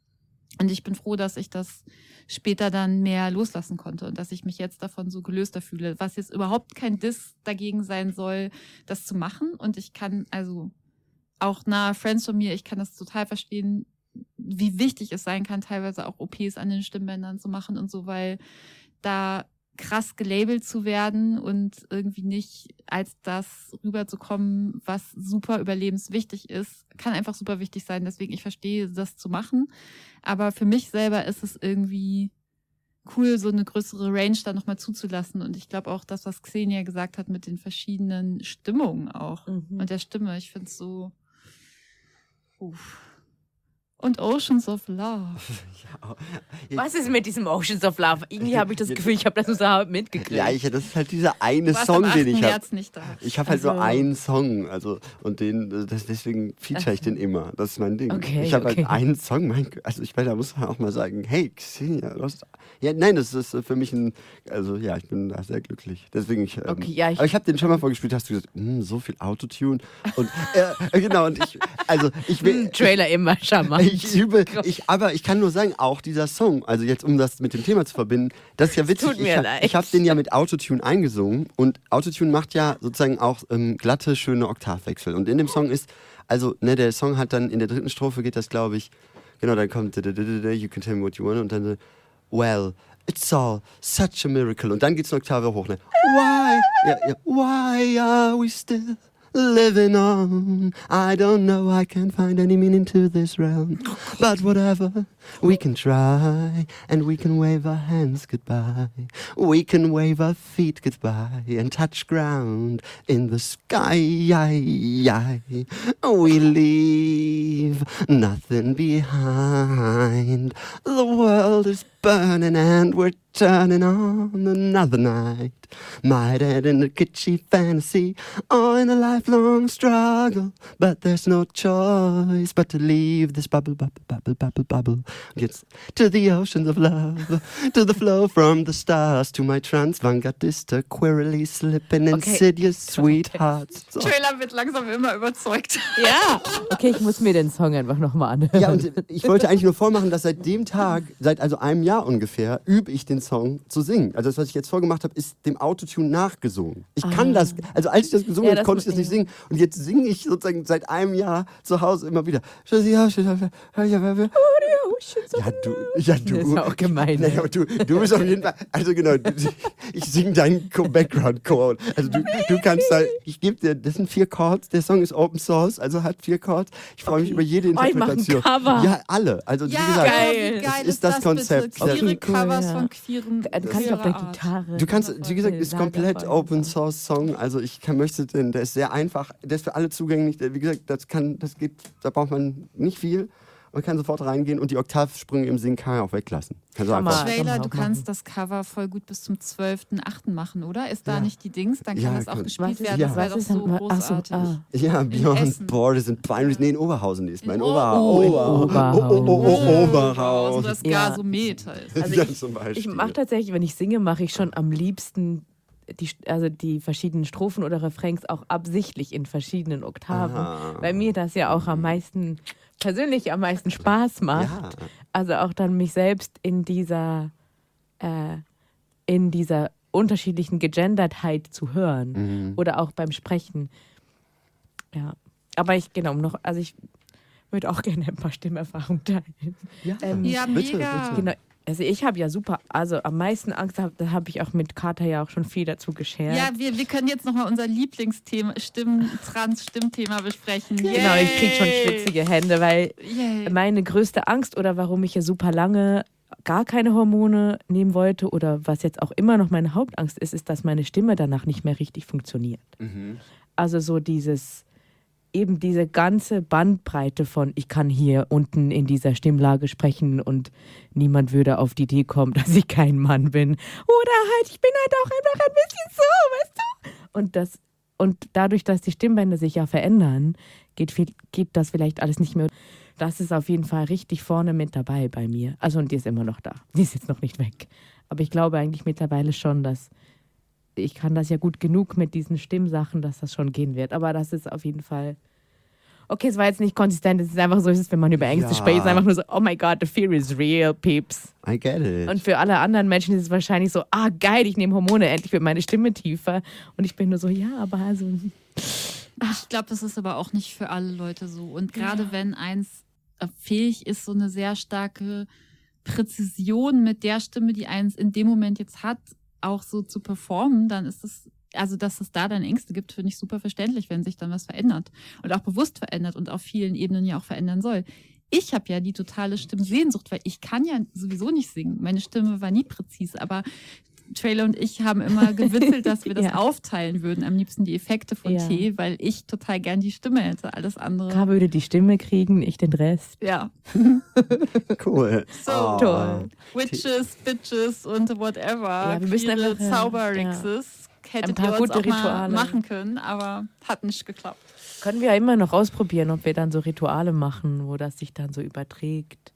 E: Und ich bin froh, dass ich das später dann mehr loslassen konnte und dass ich mich jetzt davon so gelöster fühle, was jetzt überhaupt kein Diss dagegen sein soll, das zu machen. Und ich kann also auch nahe Friends von mir, ich kann das total verstehen, wie wichtig es sein kann, teilweise auch OPs an den Stimmbändern zu machen und so, weil da krass gelabelt zu werden und irgendwie nicht als das rüberzukommen, was super überlebenswichtig ist, kann einfach super wichtig sein. Deswegen, ich verstehe das zu machen. Aber für mich selber ist es irgendwie cool, so eine größere Range da nochmal zuzulassen. Und ich glaube auch das, was Xenia gesagt hat mit den verschiedenen Stimmungen auch mhm. und der Stimme. Ich finde es so Oof. Und Oceans of Love.
B: ja. Was ist mit diesem Oceans of Love? Irgendwie habe ich das Gefühl, ich habe das nur so mitgekriegt.
A: Ja, ich, das ist halt dieser eine Song, den ich habe. Ich habe halt also. nur einen Song, also und den das, deswegen feature ich den immer. Das ist mein Ding. Okay, ich habe halt okay. halt einen Song, mein, also ich meine, da muss man auch mal sagen, hey Xenia, du hast, ja, nein, das ist für mich ein, also ja, ich bin da sehr glücklich. Deswegen ich, ähm, okay, ja, ich aber ich habe den schon mal vorgespielt, hast du gesagt, hm, so viel Autotune und äh, genau und ich, also ich will
B: Trailer immer charmant.
A: Ich übe, ich, aber ich kann nur sagen, auch dieser Song, also jetzt um das mit dem Thema zu verbinden, das ist ja witzig.
B: tut mir
A: ich,
B: leid.
A: ich habe den ja mit Autotune eingesungen und Autotune macht ja sozusagen auch ähm, glatte, schöne Oktavwechsel. Und in dem Song ist, also ne, der Song hat dann in der dritten Strophe geht das, glaube ich, genau, dann kommt You can tell me what you want und dann Well, it's all such a miracle. Und dann geht's eine Oktave hoch. Ne? Why, ja, ja, why are we still living on? I don't know, I can't find any meaning to this realm. But whatever, we can try, and we can wave our hands goodbye. We can wave our feet goodbye and touch ground in the sky. We leave nothing behind. The world is burning and we're turning on another night. Might end in a kitschy fantasy or in a lifelong struggle. But there's no choice but to leave this bubble, bubble, bubble, bubble, bubble. Und jetzt to the oceans of love, to the flow from the stars, to my transvangardista queerly slipping
B: Okay.
A: insidious sweethearts. So.
E: Trailer wird langsam immer überzeugt.
B: Ja. Okay, ich muss mir den Song einfach nochmal anhören.
A: Ja, und ich wollte eigentlich nur vormachen, dass seit dem Tag, seit also einem Jahr ungefähr, übe ich den Song zu singen. Also das, was ich jetzt vorgemacht habe, ist dem Autotune nachgesungen. Ich kann das, also als ich das gesungen
B: Ja,
A: habe, konnte ich das nicht singen. Und jetzt singe ich sozusagen seit einem Jahr zu Hause immer wieder. Ja, du, ja, du.
B: Das ist auch gemein,
A: Naja,
B: ne?
A: aber du, du bist auf jeden Fall, also genau, du, ich singe deinen Background-Code. Also du, du kannst da, ich gebe dir, das sind vier Chords, der Song ist Open Source, also hat vier Chords. Ich freue mich über jede
B: Oh, ich
A: Interpretation.
B: Cover.
A: Ja, alle. Also
E: Ja,
A: wie gesagt,
B: geil.
E: wie geil
A: das ist das Konzept.
E: Bitte? Queere
B: Okay, cool,
E: Covers
B: ja.
E: von queeren
B: Dann kann ich auf der. Gitarre.
A: Du kannst, wie gesagt, ist komplett. Open Source Song. Also ich kann, möchte den, der ist sehr einfach, der ist für alle zugänglich. Wie gesagt, das kann, das geht, da braucht man nicht viel. Man kann sofort reingehen und die Oktavsprünge im Singen kann man auch weglassen. Kannst du einfach.
B: Man
E: du
B: auch
E: kannst das Cover voll gut bis zum 12.8. machen, oder? Ist da
A: Ja.
E: nicht die Dings? Dann kann
A: Ja,
E: das auch
A: kann-
E: gespielt werden.
A: ja.
E: Das wäre doch
B: ist
E: so
B: ach so,
E: großartig.
B: ah.
A: Ja, Beyond. Borders and Binaries. Nee, in Oberhausen ist mein
E: In
A: Oberha Ober
B: Oberhausen.
A: Oh, Oberhausen.
E: Das. Gasometer ist.
B: Also
A: ja,
B: ich-
A: zum Beispiel.
B: Ich mache tatsächlich, wenn ich singe, mache ich schon am liebsten die, also die verschiedenen Strophen oder Refrains auch absichtlich in verschiedenen Oktaven,
A: Aha.
B: weil mir das ja auch am meisten, persönlich am meisten Spaß macht.
A: Ja.
B: Also auch dann mich selbst in dieser, äh, in dieser unterschiedlichen Gegendertheit zu hören
A: Mhm.
B: oder auch beim Sprechen. Ja, aber ich, genau, noch, also ich würde auch gerne ein paar Stimmerfahrungen teilen.
A: Ja,
B: Ähm,
E: Ja,
A: bitte, bitte.
B: Genau. Also ich habe ja super, also am meisten Angst, da habe ich auch mit Kater ja auch schon viel dazu geschert.
E: Ja, wir, wir können jetzt nochmal unser Lieblingsthema, Stimmen, Trans-Stimmthema besprechen.
B: genau, ich kriege schon
E: Yay!
B: schwitzige Hände, weil
E: Yay.
B: meine größte Angst oder warum ich ja super lange gar keine Hormone nehmen wollte oder was jetzt auch immer noch meine Hauptangst ist, ist, dass meine Stimme danach nicht mehr richtig funktioniert.
A: Mhm.
B: Also so dieses, eben diese ganze Bandbreite von, ich kann hier unten in dieser Stimmlage sprechen und niemand würde auf die Idee kommen, dass ich kein Mann bin. Oder halt, ich bin halt auch einfach ein bisschen so, weißt du? Und das, und dadurch, dass die Stimmbänder sich ja verändern, geht, viel, geht das vielleicht alles nicht mehr. Das ist auf jeden Fall richtig vorne mit dabei bei mir. Also und die ist immer noch da. Die ist jetzt noch nicht weg. Aber ich glaube eigentlich mittlerweile schon, dass ich kann das ja gut genug mit diesen Stimmsachen, dass das schon gehen wird. Aber das ist auf jeden Fall. Okay, es war jetzt nicht konsistent. Es ist einfach so, es ist, wenn man über Ängste
A: Ja.
B: spricht, ist einfach nur so, oh my God, the fear is real, peeps.
A: I get it.
B: Und für alle anderen Menschen ist es wahrscheinlich so, ah geil, ich nehme Hormone, endlich wird meine Stimme tiefer. Und ich bin nur so, ja, aber also.
E: Ich glaube, das ist aber auch nicht für alle Leute so. Und gerade wenn eins äh, fähig ist, so eine sehr starke Präzision mit der Stimme, die eins in dem Moment jetzt hat, auch so zu performen, dann ist es, also dass es da dann Ängste gibt, finde ich super verständlich, wenn sich dann was verändert. Und auch bewusst verändert und auf vielen Ebenen ja auch verändern soll. Ich habe ja die totale Stimmsehnsucht, weil ich kann ja sowieso nicht singen. Meine Stimme war nie präzise, aber Trailer und ich haben immer gewitzelt, dass wir das
B: Ja.
E: aufteilen würden. Am liebsten die Effekte von
B: Ja.
E: T, weil ich total gern die Stimme hätte. Alles andere.
B: K würde die Stimme kriegen, ich den Rest.
E: ja.
A: Cool.
E: So
A: Oh.
B: toll.
E: Witches, Bitches und whatever.
B: Ja, wir müssen einfach, äh,
E: Zauberrixes. Hättet
B: Ein paar
E: ihr uns
B: gute
E: auch mal
B: Rituale.
E: machen können, aber hat nicht geklappt.
B: Können wir ja immer noch ausprobieren, ob wir dann so Rituale machen, wo das sich dann so überträgt.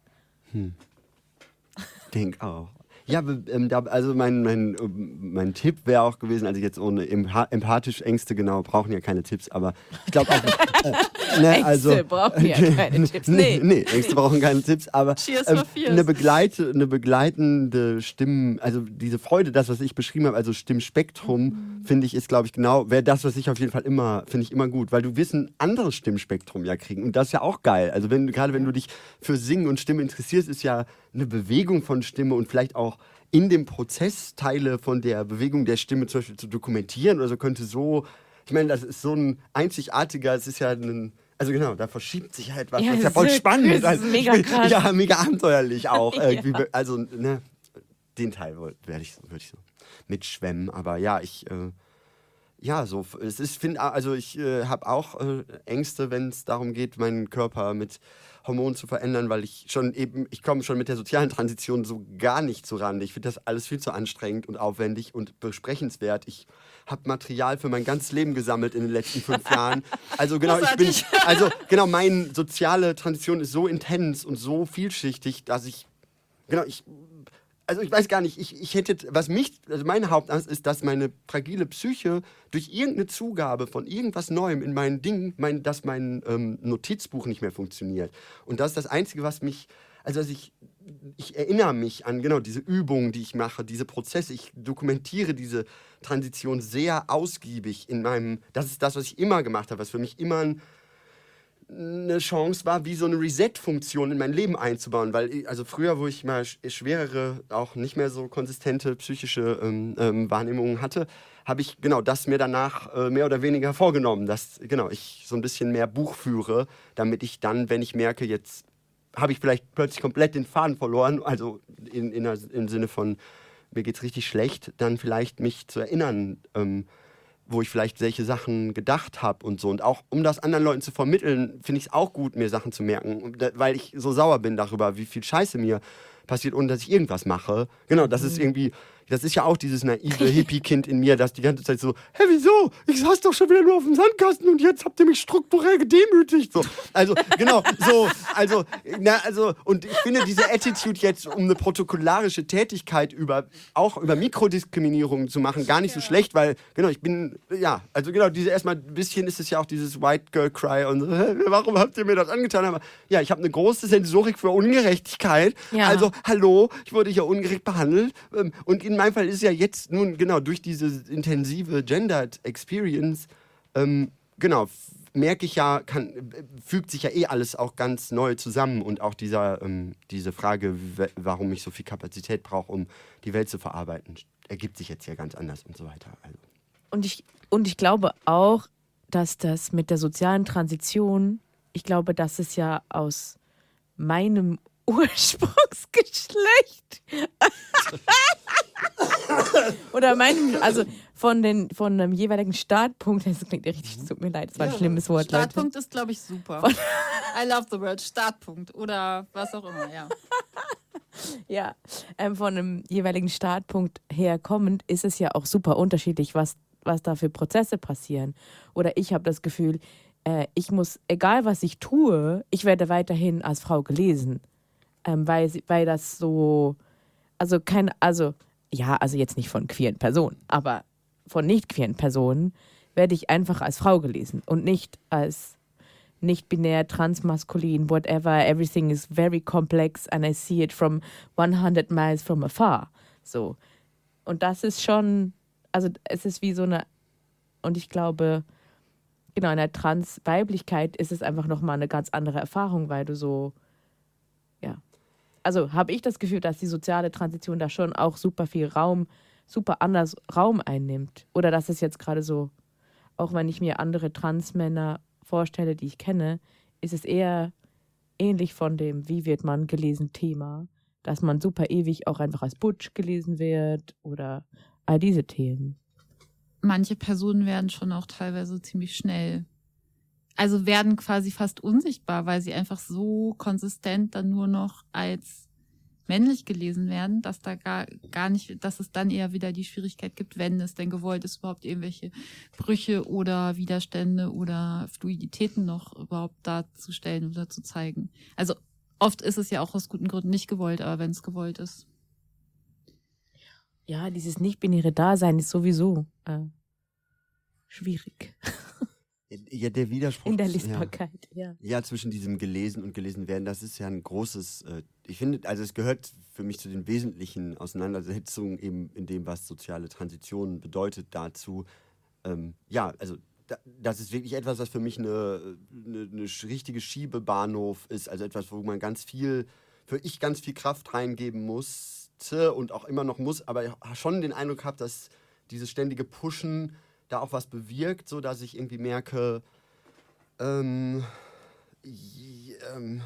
A: Denk auch. Ja, ähm, da, also mein, mein, mein Tipp wäre auch gewesen, also jetzt ohne empathisch Ängste, genau, brauchen ja keine Tipps, aber ich glaube auch.
B: Äh, ne, also, Ängste brauchen ja keine Tipps. Nee.
A: nee, Ängste brauchen keine Tipps, aber ähm, eine, begleite, eine begleitende Stimmen, also diese Freude, das, was ich beschrieben habe, also Stimmspektrum, mhm. finde ich, ist, glaube ich, genau, wäre das, was ich auf jeden Fall immer, finde ich immer gut, weil du wirst ein anderes Stimmspektrum ja kriegen und das ist ja auch geil. Also wenn gerade wenn du dich für Singen und Stimme interessierst, ist ja eine Bewegung von Stimme und vielleicht auch in dem Prozess Teile von der Bewegung der Stimme zum Beispiel zu dokumentieren oder so könnte so, ich meine, das ist so ein einzigartiger, es ist ja ein, also genau, da verschiebt sich halt was, ja, was ja voll spannend ist. Also,
B: mega krass.
A: Ja, mega abenteuerlich auch. ja. Also, ne, den Teil würde ich, würd ich so mitschwemmen, aber ja, ich, äh, ja, so, es ist, finde, also ich äh, habe auch äh, Ängste, wenn es darum geht, meinen Körper mit Hormonen zu verändern, weil ich schon eben, ich komme schon mit der sozialen Transition so gar nicht so ran. Ich finde das alles viel zu anstrengend und aufwendig und besprechenswert. Ich habe Material für mein ganzes Leben gesammelt in den letzten fünf Jahren. Also genau, ich bin, also genau, meine soziale Transition ist so intens und so vielschichtig, dass ich, genau, ich also ich weiß gar nicht, ich, ich hätte, was mich, also meine Hauptangst ist, dass meine fragile Psyche durch irgendeine Zugabe von irgendwas Neuem in mein Ding, mein, dass mein ähm, Notizbuch nicht mehr funktioniert. Und das ist das Einzige, was mich, also dass ich, ich erinnere mich an genau diese Übungen, die ich mache, diese Prozesse. Ich dokumentiere diese Transition sehr ausgiebig in meinem, das ist das, was ich immer gemacht habe, was für mich immer ein eine Chance war, wie so eine Reset-Funktion in mein Leben einzubauen. Weil, also früher, wo ich mal schwerere, auch nicht mehr so konsistente psychische ähm, ähm, Wahrnehmungen hatte, habe ich genau das mir danach äh, mehr oder weniger vorgenommen, dass genau ich so ein bisschen mehr Buch führe, damit ich dann, wenn ich merke, jetzt habe ich vielleicht plötzlich komplett den Faden verloren, also in, in, im Sinne von mir geht es richtig schlecht, dann vielleicht mich zu erinnern, ähm, wo ich vielleicht solche Sachen gedacht habe und so. Und auch um das anderen Leuten zu vermitteln, finde ich es auch gut, mir Sachen zu merken, weil ich so sauer bin darüber, wie viel Scheiße mir passiert, ohne dass ich irgendwas mache. Genau, das ist mhm. irgendwie das ist ja auch dieses naive Hippie-Kind in mir, das die ganze Zeit so, hä, wieso? Ich saß doch schon wieder nur auf dem Sandkasten und jetzt habt ihr mich strukturell gedemütigt. So. Also, genau, so, also, na, also, und ich finde diese Attitude jetzt, um eine protokollarische Tätigkeit über, auch über Mikrodiskriminierung zu machen, gar nicht so schlecht, weil, genau, ich bin, ja, also genau, diese erstmal ein bisschen ist es ja auch dieses White Girl Cry und so, warum habt ihr mir das angetan? Aber ja, ich habe eine große Sensorik für Ungerechtigkeit. Ja. Also, hallo, ich wurde hier ungerecht behandelt ähm, und in meinem Fall ist ja jetzt nun genau durch diese intensive Gendered Experience, ähm, genau, merke ich ja, kann, fügt sich ja eh alles auch ganz neu zusammen und auch dieser, ähm, diese Frage, warum ich so viel Kapazität brauche, um die Welt zu verarbeiten, ergibt sich jetzt ja ganz anders und so weiter. Also.
B: Und, ich, und ich glaube auch, dass das mit der sozialen Transition, ich glaube, dass es ja aus meinem Ursprungsgeschlecht Oder meinem, also von, den, von einem jeweiligen Startpunkt, das klingt ja richtig, tut mir leid, das war ein ja, schlimmes Wort.
E: Startpunkt Leute. ist, glaube ich, super. Von I love the word Startpunkt oder was auch immer, ja.
B: ja, ähm, von einem jeweiligen Startpunkt her kommend ist es ja auch super unterschiedlich, was, was da für Prozesse passieren. Oder ich habe das Gefühl, äh, ich muss, egal was ich tue, ich werde weiterhin als Frau gelesen. Ähm, weil, weil das so, also kein, also ja, also jetzt nicht von queeren Personen, aber von nicht queeren Personen werde ich einfach als Frau gelesen und nicht als nicht binär, transmaskulin, whatever. Everything is very complex and I see it from 100 miles from afar. So. Und das ist schon, also es ist wie so eine, und ich glaube, genau, in der Transweiblichkeit ist es einfach nochmal eine ganz andere Erfahrung, weil du so, also habe ich das Gefühl, dass die soziale Transition da schon auch super viel Raum, super anders Raum einnimmt. Oder dass es jetzt gerade so, auch wenn ich mir andere Transmänner vorstelle, die ich kenne, ist es eher ähnlich von dem, wie wird man gelesen Thema, dass man super ewig auch einfach als Butch gelesen wird oder all diese Themen.
E: Manche Personen werden schon auch teilweise ziemlich schnell also werden quasi fast unsichtbar, weil sie einfach so konsistent dann nur noch als männlich gelesen werden, dass da gar, gar nicht, dass es dann eher wieder die Schwierigkeit gibt, wenn es denn gewollt ist, überhaupt irgendwelche Brüche oder Widerstände oder Fluiditäten noch überhaupt darzustellen oder zu zeigen. Also oft ist es ja auch aus guten Gründen nicht gewollt, aber wenn es gewollt ist.
B: Ja, dieses nicht-binäre Dasein ist sowieso äh, schwierig.
A: Ja, der Widerspruch.
B: In der. Lesbarkeit, ja.
A: Ja, zwischen diesem gelesen und gelesen werden, das ist ja ein großes, äh, ich finde, also es gehört für mich zu den wesentlichen Auseinandersetzungen eben in dem, was soziale Transition bedeutet dazu. Ähm, ja, also da, das ist wirklich etwas, was für mich eine, eine, eine richtige Schiebebahnhof ist, also etwas, wo man ganz viel, für ich ganz viel Kraft reingeben musste und auch immer noch muss, aber ich habe schon den Eindruck habe, dass dieses ständige Pushen da auch was bewirkt, so dass ich irgendwie merke, ähm, ähm,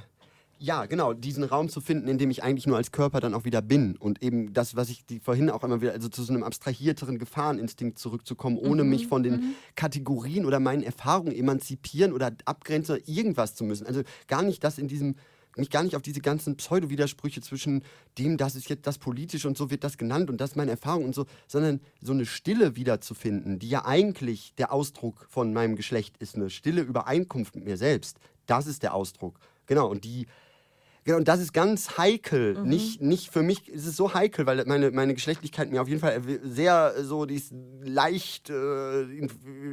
A: ja, genau, diesen Raum zu finden, in dem ich eigentlich nur als Körper dann auch wieder bin. Und eben das, was ich die vorhin auch immer wieder, also zu so einem abstrahierteren Gefahreninstinkt zurückzukommen, ohne mich von den Kategorien oder meinen Erfahrungen emanzipieren oder abgrenzen oder irgendwas zu müssen. Also gar nicht das in diesem, mich gar nicht auf diese ganzen Pseudo-Widersprüche zwischen dem, das ist jetzt das Politische und so wird das genannt und das ist meine Erfahrung und so, sondern so eine Stille wiederzufinden, die ja eigentlich der Ausdruck von meinem Geschlecht ist, eine stille Übereinkunft mit mir selbst. Das ist der Ausdruck. Genau, und die, Genau, und das ist ganz heikel. Nicht, nicht für mich ist es so heikel, weil meine, meine Geschlechtlichkeit mir auf jeden Fall sehr äh, so, die ist leicht, äh, in,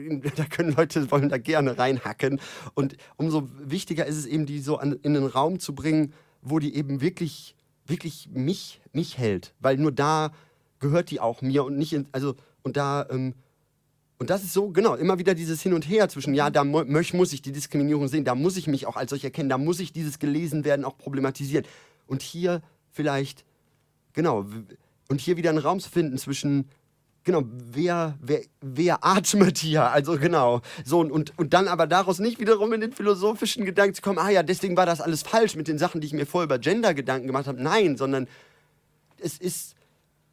A: in, da können Leute, wollen da gerne reinhacken. Und umso wichtiger ist es eben, die so an, in einen Raum zu bringen, wo die eben wirklich, wirklich mich, mich hält. Weil nur da gehört die auch mir und nicht in, also, und da, ähm, und das ist so, genau, immer wieder dieses Hin und Her zwischen, ja, da muss ich die Diskriminierung sehen, da muss ich mich auch als solch erkennen, da muss ich dieses Gelesen-Werden auch problematisieren. Und hier vielleicht, genau, und hier wieder einen Raum zu finden zwischen, genau, wer, wer, wer atmet hier, also genau, so, und, und dann aber daraus nicht wiederum in den philosophischen Gedanken zu kommen, ah ja, deswegen war das alles falsch mit den Sachen, die ich mir vorher über Gender Gedanken gemacht habe. Nein, sondern es ist,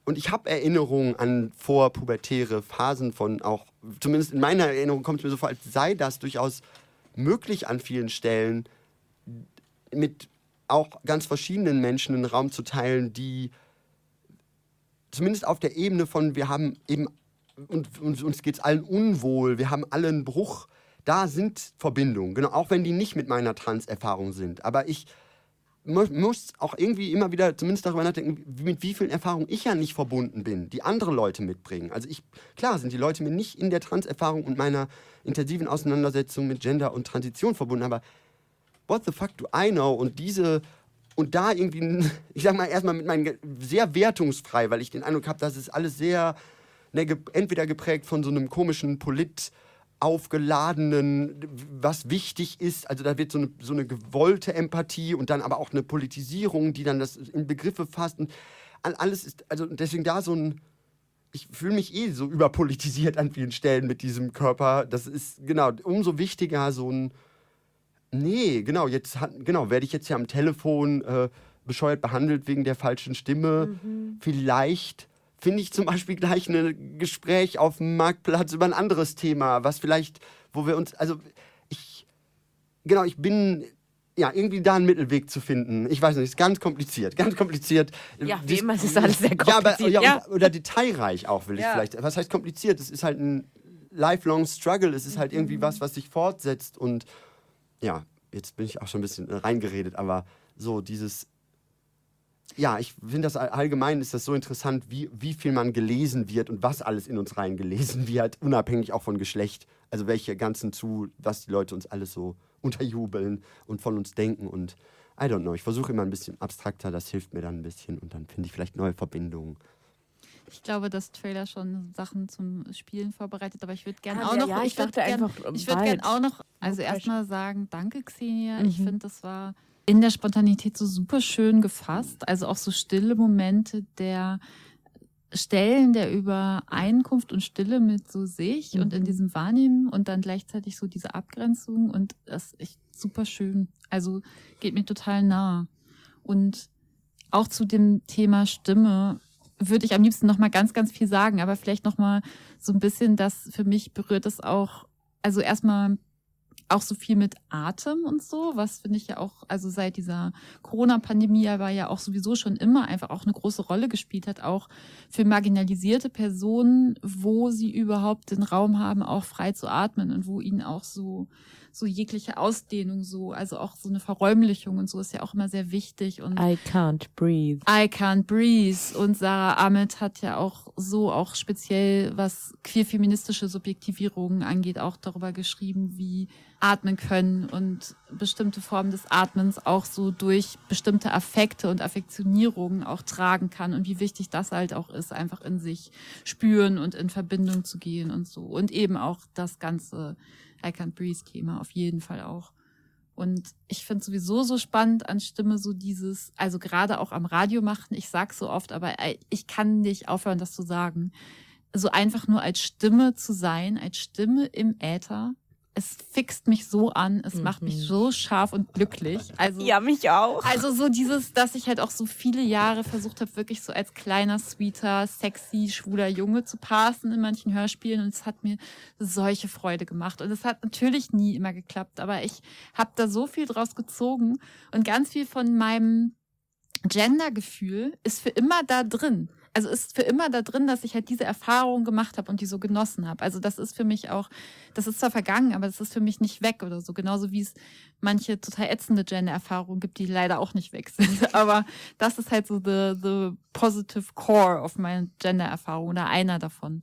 A: und ich habe Erinnerungen an vorpubertäre Phasen von auch, zumindest in meiner Erinnerung kommt es mir so vor, als sei das durchaus möglich an vielen Stellen, mit auch ganz verschiedenen Menschen einen Raum zu teilen, die zumindest auf der Ebene von, wir haben eben, und, und uns geht es allen unwohl, wir haben alle einen Bruch, da sind Verbindungen, genau, auch wenn die nicht mit meiner Trans-Erfahrung sind. Aber ich muss auch irgendwie immer wieder zumindest darüber nachdenken, mit wie vielen Erfahrungen ich ja nicht verbunden bin, die andere Leute mitbringen. Also ich, klar sind die Leute mir nicht in der Trans-Erfahrung und meiner intensiven Auseinandersetzung mit Gender und Transition verbunden, aber what the fuck do I know? Und diese, und da irgendwie, ich sag mal erstmal mit meinen, sehr wertungsfrei, weil ich den Eindruck habe, das ist alles sehr, ne, entweder geprägt von so einem komischen Polit- aufgeladenen, was wichtig ist. Also da wird so eine, so eine gewollte Empathie und dann aber auch eine Politisierung, die dann das in Begriffe fasst. Und all- alles ist, also deswegen da so ein, ich fühle mich eh so überpolitisiert an vielen Stellen mit diesem Körper. Das ist, genau, umso wichtiger so ein, Nee, genau, jetzt hat, genau, werde ich jetzt hier am Telefon äh, bescheuert behandelt wegen der falschen Stimme. Vielleicht finde ich zum Beispiel gleich ein Gespräch auf dem Marktplatz über ein anderes Thema, was vielleicht, wo wir uns, also ich, genau, ich bin, ja, irgendwie da einen Mittelweg zu finden. Ich weiß nicht, ist ganz kompliziert, ganz kompliziert.
B: Ja, wie
A: Dis-
B: immer, es ist alles sehr
A: Ja, aber,
B: kompliziert,
A: ja,
B: ja.
A: oder detailreich auch, will ich
B: Ja.
A: vielleicht. Was heißt kompliziert? Es ist halt ein lifelong struggle. Es ist halt irgendwie was, was sich fortsetzt und ja, jetzt bin ich auch schon ein bisschen reingeredet, aber so dieses. Ja, ich finde das all- allgemein ist das so interessant, wie, wie viel man gelesen wird und was alles in uns reingelesen wird, unabhängig auch von Geschlecht. Also welche ganzen zu, was die Leute uns alles so unterjubeln und von uns denken und I don't know. Ich versuche immer ein bisschen abstrakter, das hilft mir dann ein bisschen und dann finde ich vielleicht neue Verbindungen.
E: Ich glaube, dass Trailer schon Sachen zum Spielen vorbereitet, aber ich würde gerne
B: Ah,
E: auch
B: ja,
E: noch.
B: ja, ich
E: würd gern, Ich würde gerne auch noch. Also erstmal sagen, danke Xenia. Ich
B: Mhm.
E: finde, das war in der Spontanität so super schön gefasst. Also auch so stille Momente der Stellen der Übereinkunft und Stille mit so sich und in
B: Mhm.
E: diesem Wahrnehmen und dann gleichzeitig so diese Abgrenzung und das ist echt super schön. Also geht mir total nah. Und auch zu dem Thema Stimme würde ich am liebsten noch mal ganz, ganz viel sagen, aber vielleicht noch mal so ein bisschen, das für mich berührt es auch, also erstmal auch so viel mit Atem und so, was finde ich ja auch, also seit dieser Corona-Pandemie aber ja auch sowieso schon immer einfach auch eine große Rolle gespielt hat, auch für marginalisierte Personen, wo sie überhaupt den Raum haben, auch frei zu atmen und wo ihnen auch so so jegliche Ausdehnung so, also auch so eine Verräumlichung und so ist ja auch immer sehr wichtig und
B: I can't breathe.
E: I can't breathe und Sarah Ahmed hat ja auch so auch speziell was queer-feministische Subjektivierungen angeht auch darüber geschrieben, wie atmen können und bestimmte Formen des Atmens auch so durch bestimmte Affekte und Affektionierungen auch tragen kann und wie wichtig das halt auch ist, einfach in sich spüren und in Verbindung zu gehen und so und eben auch das ganze I Can't Breathe Thema auf jeden Fall auch. Und ich finde sowieso so spannend an Stimme so dieses, also gerade auch am Radio machen, ich sag's so oft, aber ich kann nicht aufhören, das zu sagen. So einfach nur als Stimme zu sein, als Stimme im Äther, es fixt mich so an, es mhm. macht mich mhm. so scharf und glücklich. Also,
B: ja, mich auch.
E: Also so dieses, dass ich halt auch so viele Jahre versucht habe, wirklich so als kleiner, sweeter, sexy, schwuler Junge zu passen in manchen Hörspielen und es hat mir solche Freude gemacht. Und es hat natürlich nie immer geklappt, aber ich habe da so viel draus gezogen und ganz viel von meinem Gendergefühl ist für immer da drin also ist für immer da drin, dass ich halt diese Erfahrung gemacht habe und die so genossen habe. Also das ist für mich auch, das ist zwar vergangen, aber das ist für mich nicht weg oder so. Genauso wie es manche total ätzende Gender-Erfahrungen gibt, die leider auch nicht weg sind. aber das ist halt so the, the positive core of meinen Gender-Erfahrung oder einer davon.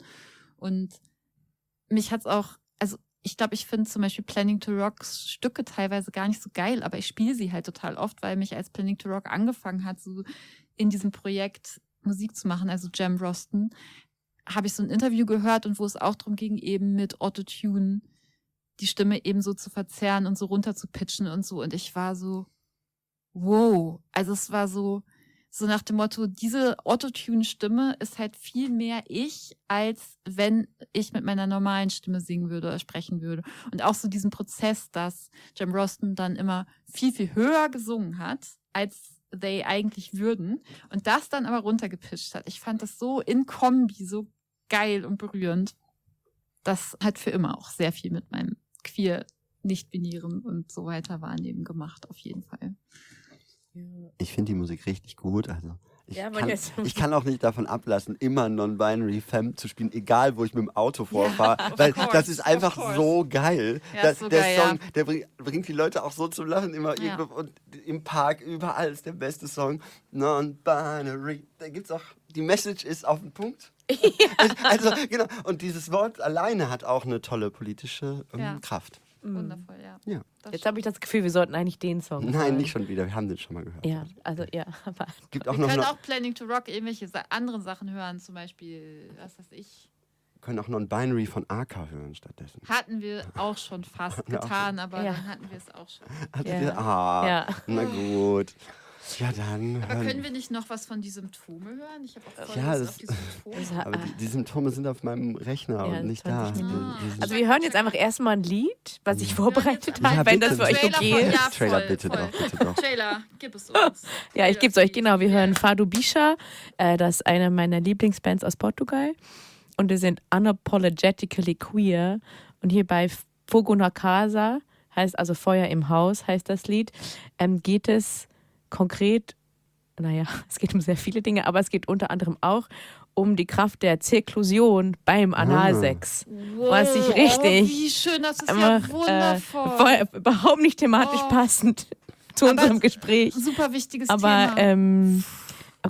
E: Und mich hat's auch, also ich glaube, ich finde zum Beispiel Planning to Rocks Stücke teilweise gar nicht so geil, aber ich spiele sie halt total oft, weil mich als Planning to Rock angefangen hat, so in diesem Projekt Musik zu machen, also Jam Rosten, habe ich so ein Interview gehört und wo es auch darum ging, eben mit Autotune die Stimme eben so zu verzerren und so runter zu pitchen und so. Und ich war so, wow. Also es war so, so nach dem Motto, diese Autotune-Stimme ist halt viel mehr ich, als wenn ich mit meiner normalen Stimme singen würde oder sprechen würde. Und auch so diesen Prozess, dass Jam Rosten dann immer viel, viel höher gesungen hat, als they eigentlich würden und das dann aber runtergepischt hat. Ich fand das so in Kombi so geil und berührend. Das hat für immer auch sehr viel mit meinem queer, nicht-binären und so weiter Wahrnehmen gemacht, auf jeden Fall.
A: Ich finde die Musik richtig gut. Also ich, ja, kann, ich kann auch nicht davon ablassen, immer Non-Binary Femme zu spielen, egal wo ich mit dem Auto vorfahre. Ja, weil course, das ist einfach so geil. Ja, das, so der geil, Song, der bringt, bringt, die Leute auch so zum Lachen immer und im Park, überall ist der beste Song. Non-Binary. Da gibt's auch, die Message ist auf den Punkt. Also, genau. Und dieses Wort alleine hat auch eine tolle politische ähm, Kraft.
E: Mhm. Wundervoll, ja.
B: ja. Jetzt habe ich das Gefühl, wir sollten eigentlich den Song.
A: Nein, hören. nicht schon wieder. Wir haben den schon mal gehört.
B: Ja, also ja.
E: Aber Gibt auch wir noch können noch auch Planning to Rock irgendwelche anderen Sachen hören, zum Beispiel, was weiß ich.
A: Können auch Non-Binary von AK hören stattdessen.
E: Hatten wir auch schon fast getan, aber ja. dann hatten wir es auch schon.
A: Hattet ja. ihr? Ah, ja. na gut. Ja, dann.
E: Aber können wir nicht noch was von die Symptome hören? Ich habe auch voll
A: ja, das, auf die Symptome. Aber die, die, Symptome sind auf meinem Rechner ja, und nicht da. Ah.
B: Also wir hören jetzt einfach erstmal ein Lied, was ich vorbereitet habe, ja, wenn das für euch okay ist.
A: Ja, Trailer bitte voll. doch, bitte doch.
E: Trailer, gib es uns.
B: Ja, ich gebe es euch, genau. Wir hören Fado Bisha, äh, das ist eine meiner Lieblingsbands aus Portugal. Und wir sind unapologetically queer. Und hier bei Fogo na Casa, heißt also Feuer im Haus, heißt das Lied, ähm, geht es konkret, naja, es geht um sehr viele Dinge, aber es geht unter anderem auch um die Kraft der Zirklusion beim ah. Analsex.
E: Wow. Was ich richtig. Oh, wie schön, das ist einfach, ja wundervoll.
B: Äh, überhaupt nicht thematisch oh. passend zu aber unserem Gespräch.
E: Super wichtiges
B: aber,
E: Thema.
B: Ähm,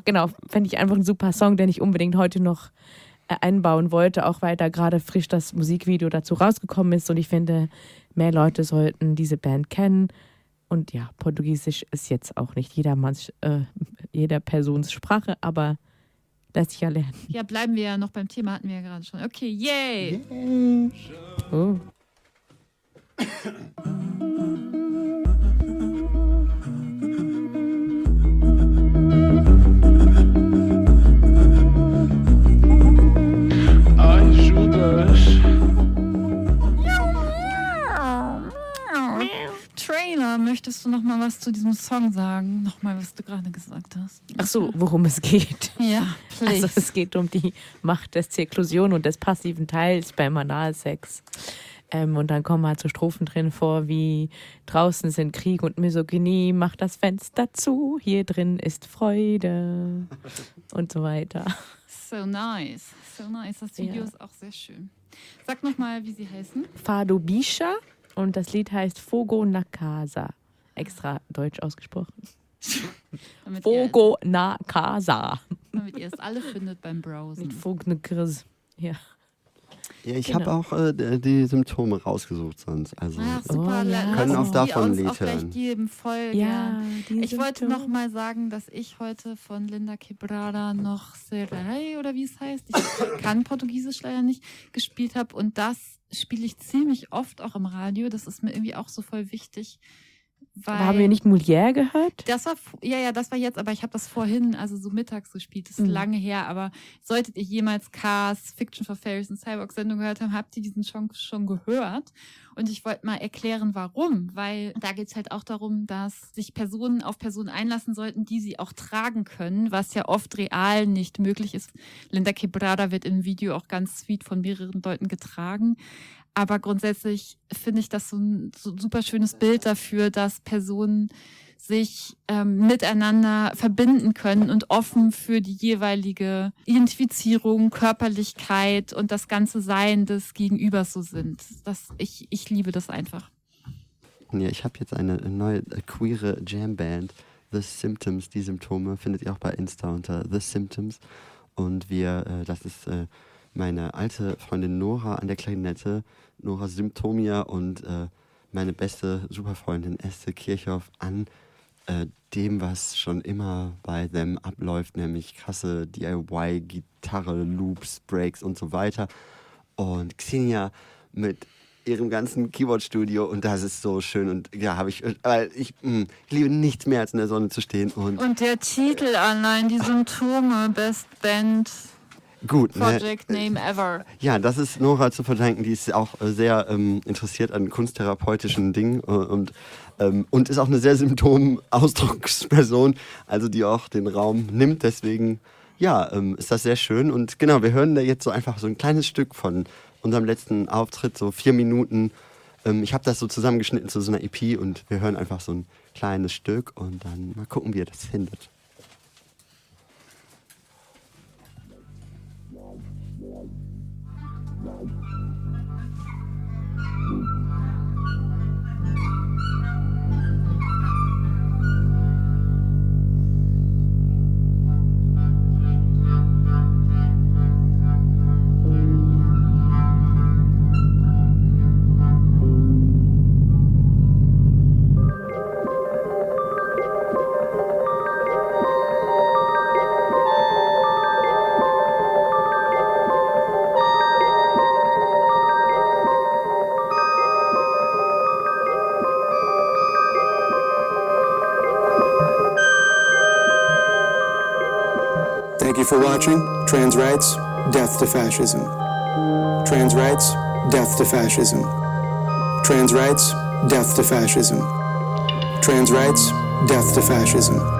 B: genau, fände ich einfach ein super Song, den ich unbedingt heute noch äh, einbauen wollte, auch weil da gerade frisch das Musikvideo dazu rausgekommen ist und ich finde, mehr Leute sollten diese Band kennen. Und ja, Portugiesisch ist jetzt auch nicht jedermanns, äh, jeder Persons Sprache, aber lässt sich ja lernen.
E: Ja, bleiben wir ja noch beim Thema, hatten wir ja gerade schon. Okay, yay! yay. Oh. Möchtest du noch mal was zu diesem Song sagen? Noch mal, was du gerade gesagt hast.
B: Ach so, worum es geht.
E: Ja,
B: please. Also es geht um die Macht der Zirklusion und des passiven Teils beim Analsex. Ähm, und dann kommen halt so Strophen drin vor wie draußen sind Krieg und Misogynie, mach das Fenster zu, hier drin ist Freude und so weiter.
E: So nice. So nice. Das Video
B: Ja.
E: ist auch sehr schön. Sag nochmal, wie sie heißen.
B: Fado Bisha und das Lied heißt Fogo na Casa. Extra deutsch ausgesprochen. Fogo na Casa.
E: damit ihr es alle findet beim Browsen.
B: Mit Fogo na Gris. Ja.
A: Ja, ich
B: Genau.
A: habe auch äh, die- Symptome rausgesucht sonst. Also
E: Ach,
B: Oh,
E: super.
B: ja.
E: Lass
A: Können
E: uns
A: auch
E: die
A: davon
E: uns
A: ein
E: auch
A: Lied
E: gleich
A: hören.
E: geben. Voll
B: Ja,
E: Ich wollte noch mal sagen, dass ich heute von Linda Quebrada noch Serai oder wie es heißt, ich kann Portugiesisch leider nicht, gespielt habe und das spiele ich ziemlich oft auch im Radio. Das ist mir irgendwie auch so voll wichtig, weil
B: Aber haben wir nicht Molière gehört?
E: das war ja ja, das war jetzt, aber ich habe das vorhin, also so mittags gespielt. Das ist
B: Mhm.
E: lange her, aber solltet ihr jemals Cars Fiction for Fairies und Cyborg Sendung gehört haben, habt ihr diesen Song schon gehört. Und ich wollte mal erklären, warum. Weil da geht's halt auch darum, dass sich Personen auf Personen einlassen sollten, die sie auch tragen können, was ja oft real nicht möglich ist. Linda Quebrada wird im Video auch ganz sweet von mehreren Leuten getragen. Aber grundsätzlich finde ich das so ein so super schönes Bild dafür, dass Personen sich ähm, miteinander verbinden können und offen für die jeweilige Identifizierung, Körperlichkeit und das ganze Sein des Gegenübers so sind. Das, ich, ich liebe das einfach.
A: Ja, ich habe jetzt eine neue äh, queere Jamband, The Symptoms. Die Symptome findet ihr auch bei Insta unter The Symptoms. Und wir, äh, das ist äh, meine alte Freundin Nora an der Klarinette, Nora Symptomia und äh, meine beste Superfreundin Esther Kirchhoff an äh, dem, was schon immer bei them abläuft, nämlich krasse DIY-Gitarre, Loops, Breaks und so weiter. Und Xenia mit ihrem ganzen Keyboard-Studio und das ist so schön und ja, habe ich, weil ich, mh, ich liebe nichts mehr als in der Sonne zu stehen und
E: Und der Titel allein, die Symptome, Best Band
A: gut, ne?
E: Project Name Ever.
A: Ja, das ist Nora zu verdanken. Die ist auch äh, sehr ähm, interessiert an kunsttherapeutischen Dingen äh, und, ähm, und ist auch eine sehr Symptomausdrucksperson, also die auch den Raum nimmt. Deswegen, ja, ähm, ist das sehr schön. Und genau, wir hören da jetzt so einfach so ein kleines Stück von unserem letzten Auftritt, so vier Minuten. Ähm, ich habe das so zusammengeschnitten zu so einer EP und wir hören einfach so ein kleines Stück und dann mal gucken, wie ihr das findet.
F: Rights, Death to Fascism. Trans Rights, Death to Fascism. Trans Rights, Death to Fascism. Trans Rights, Death to Fascism.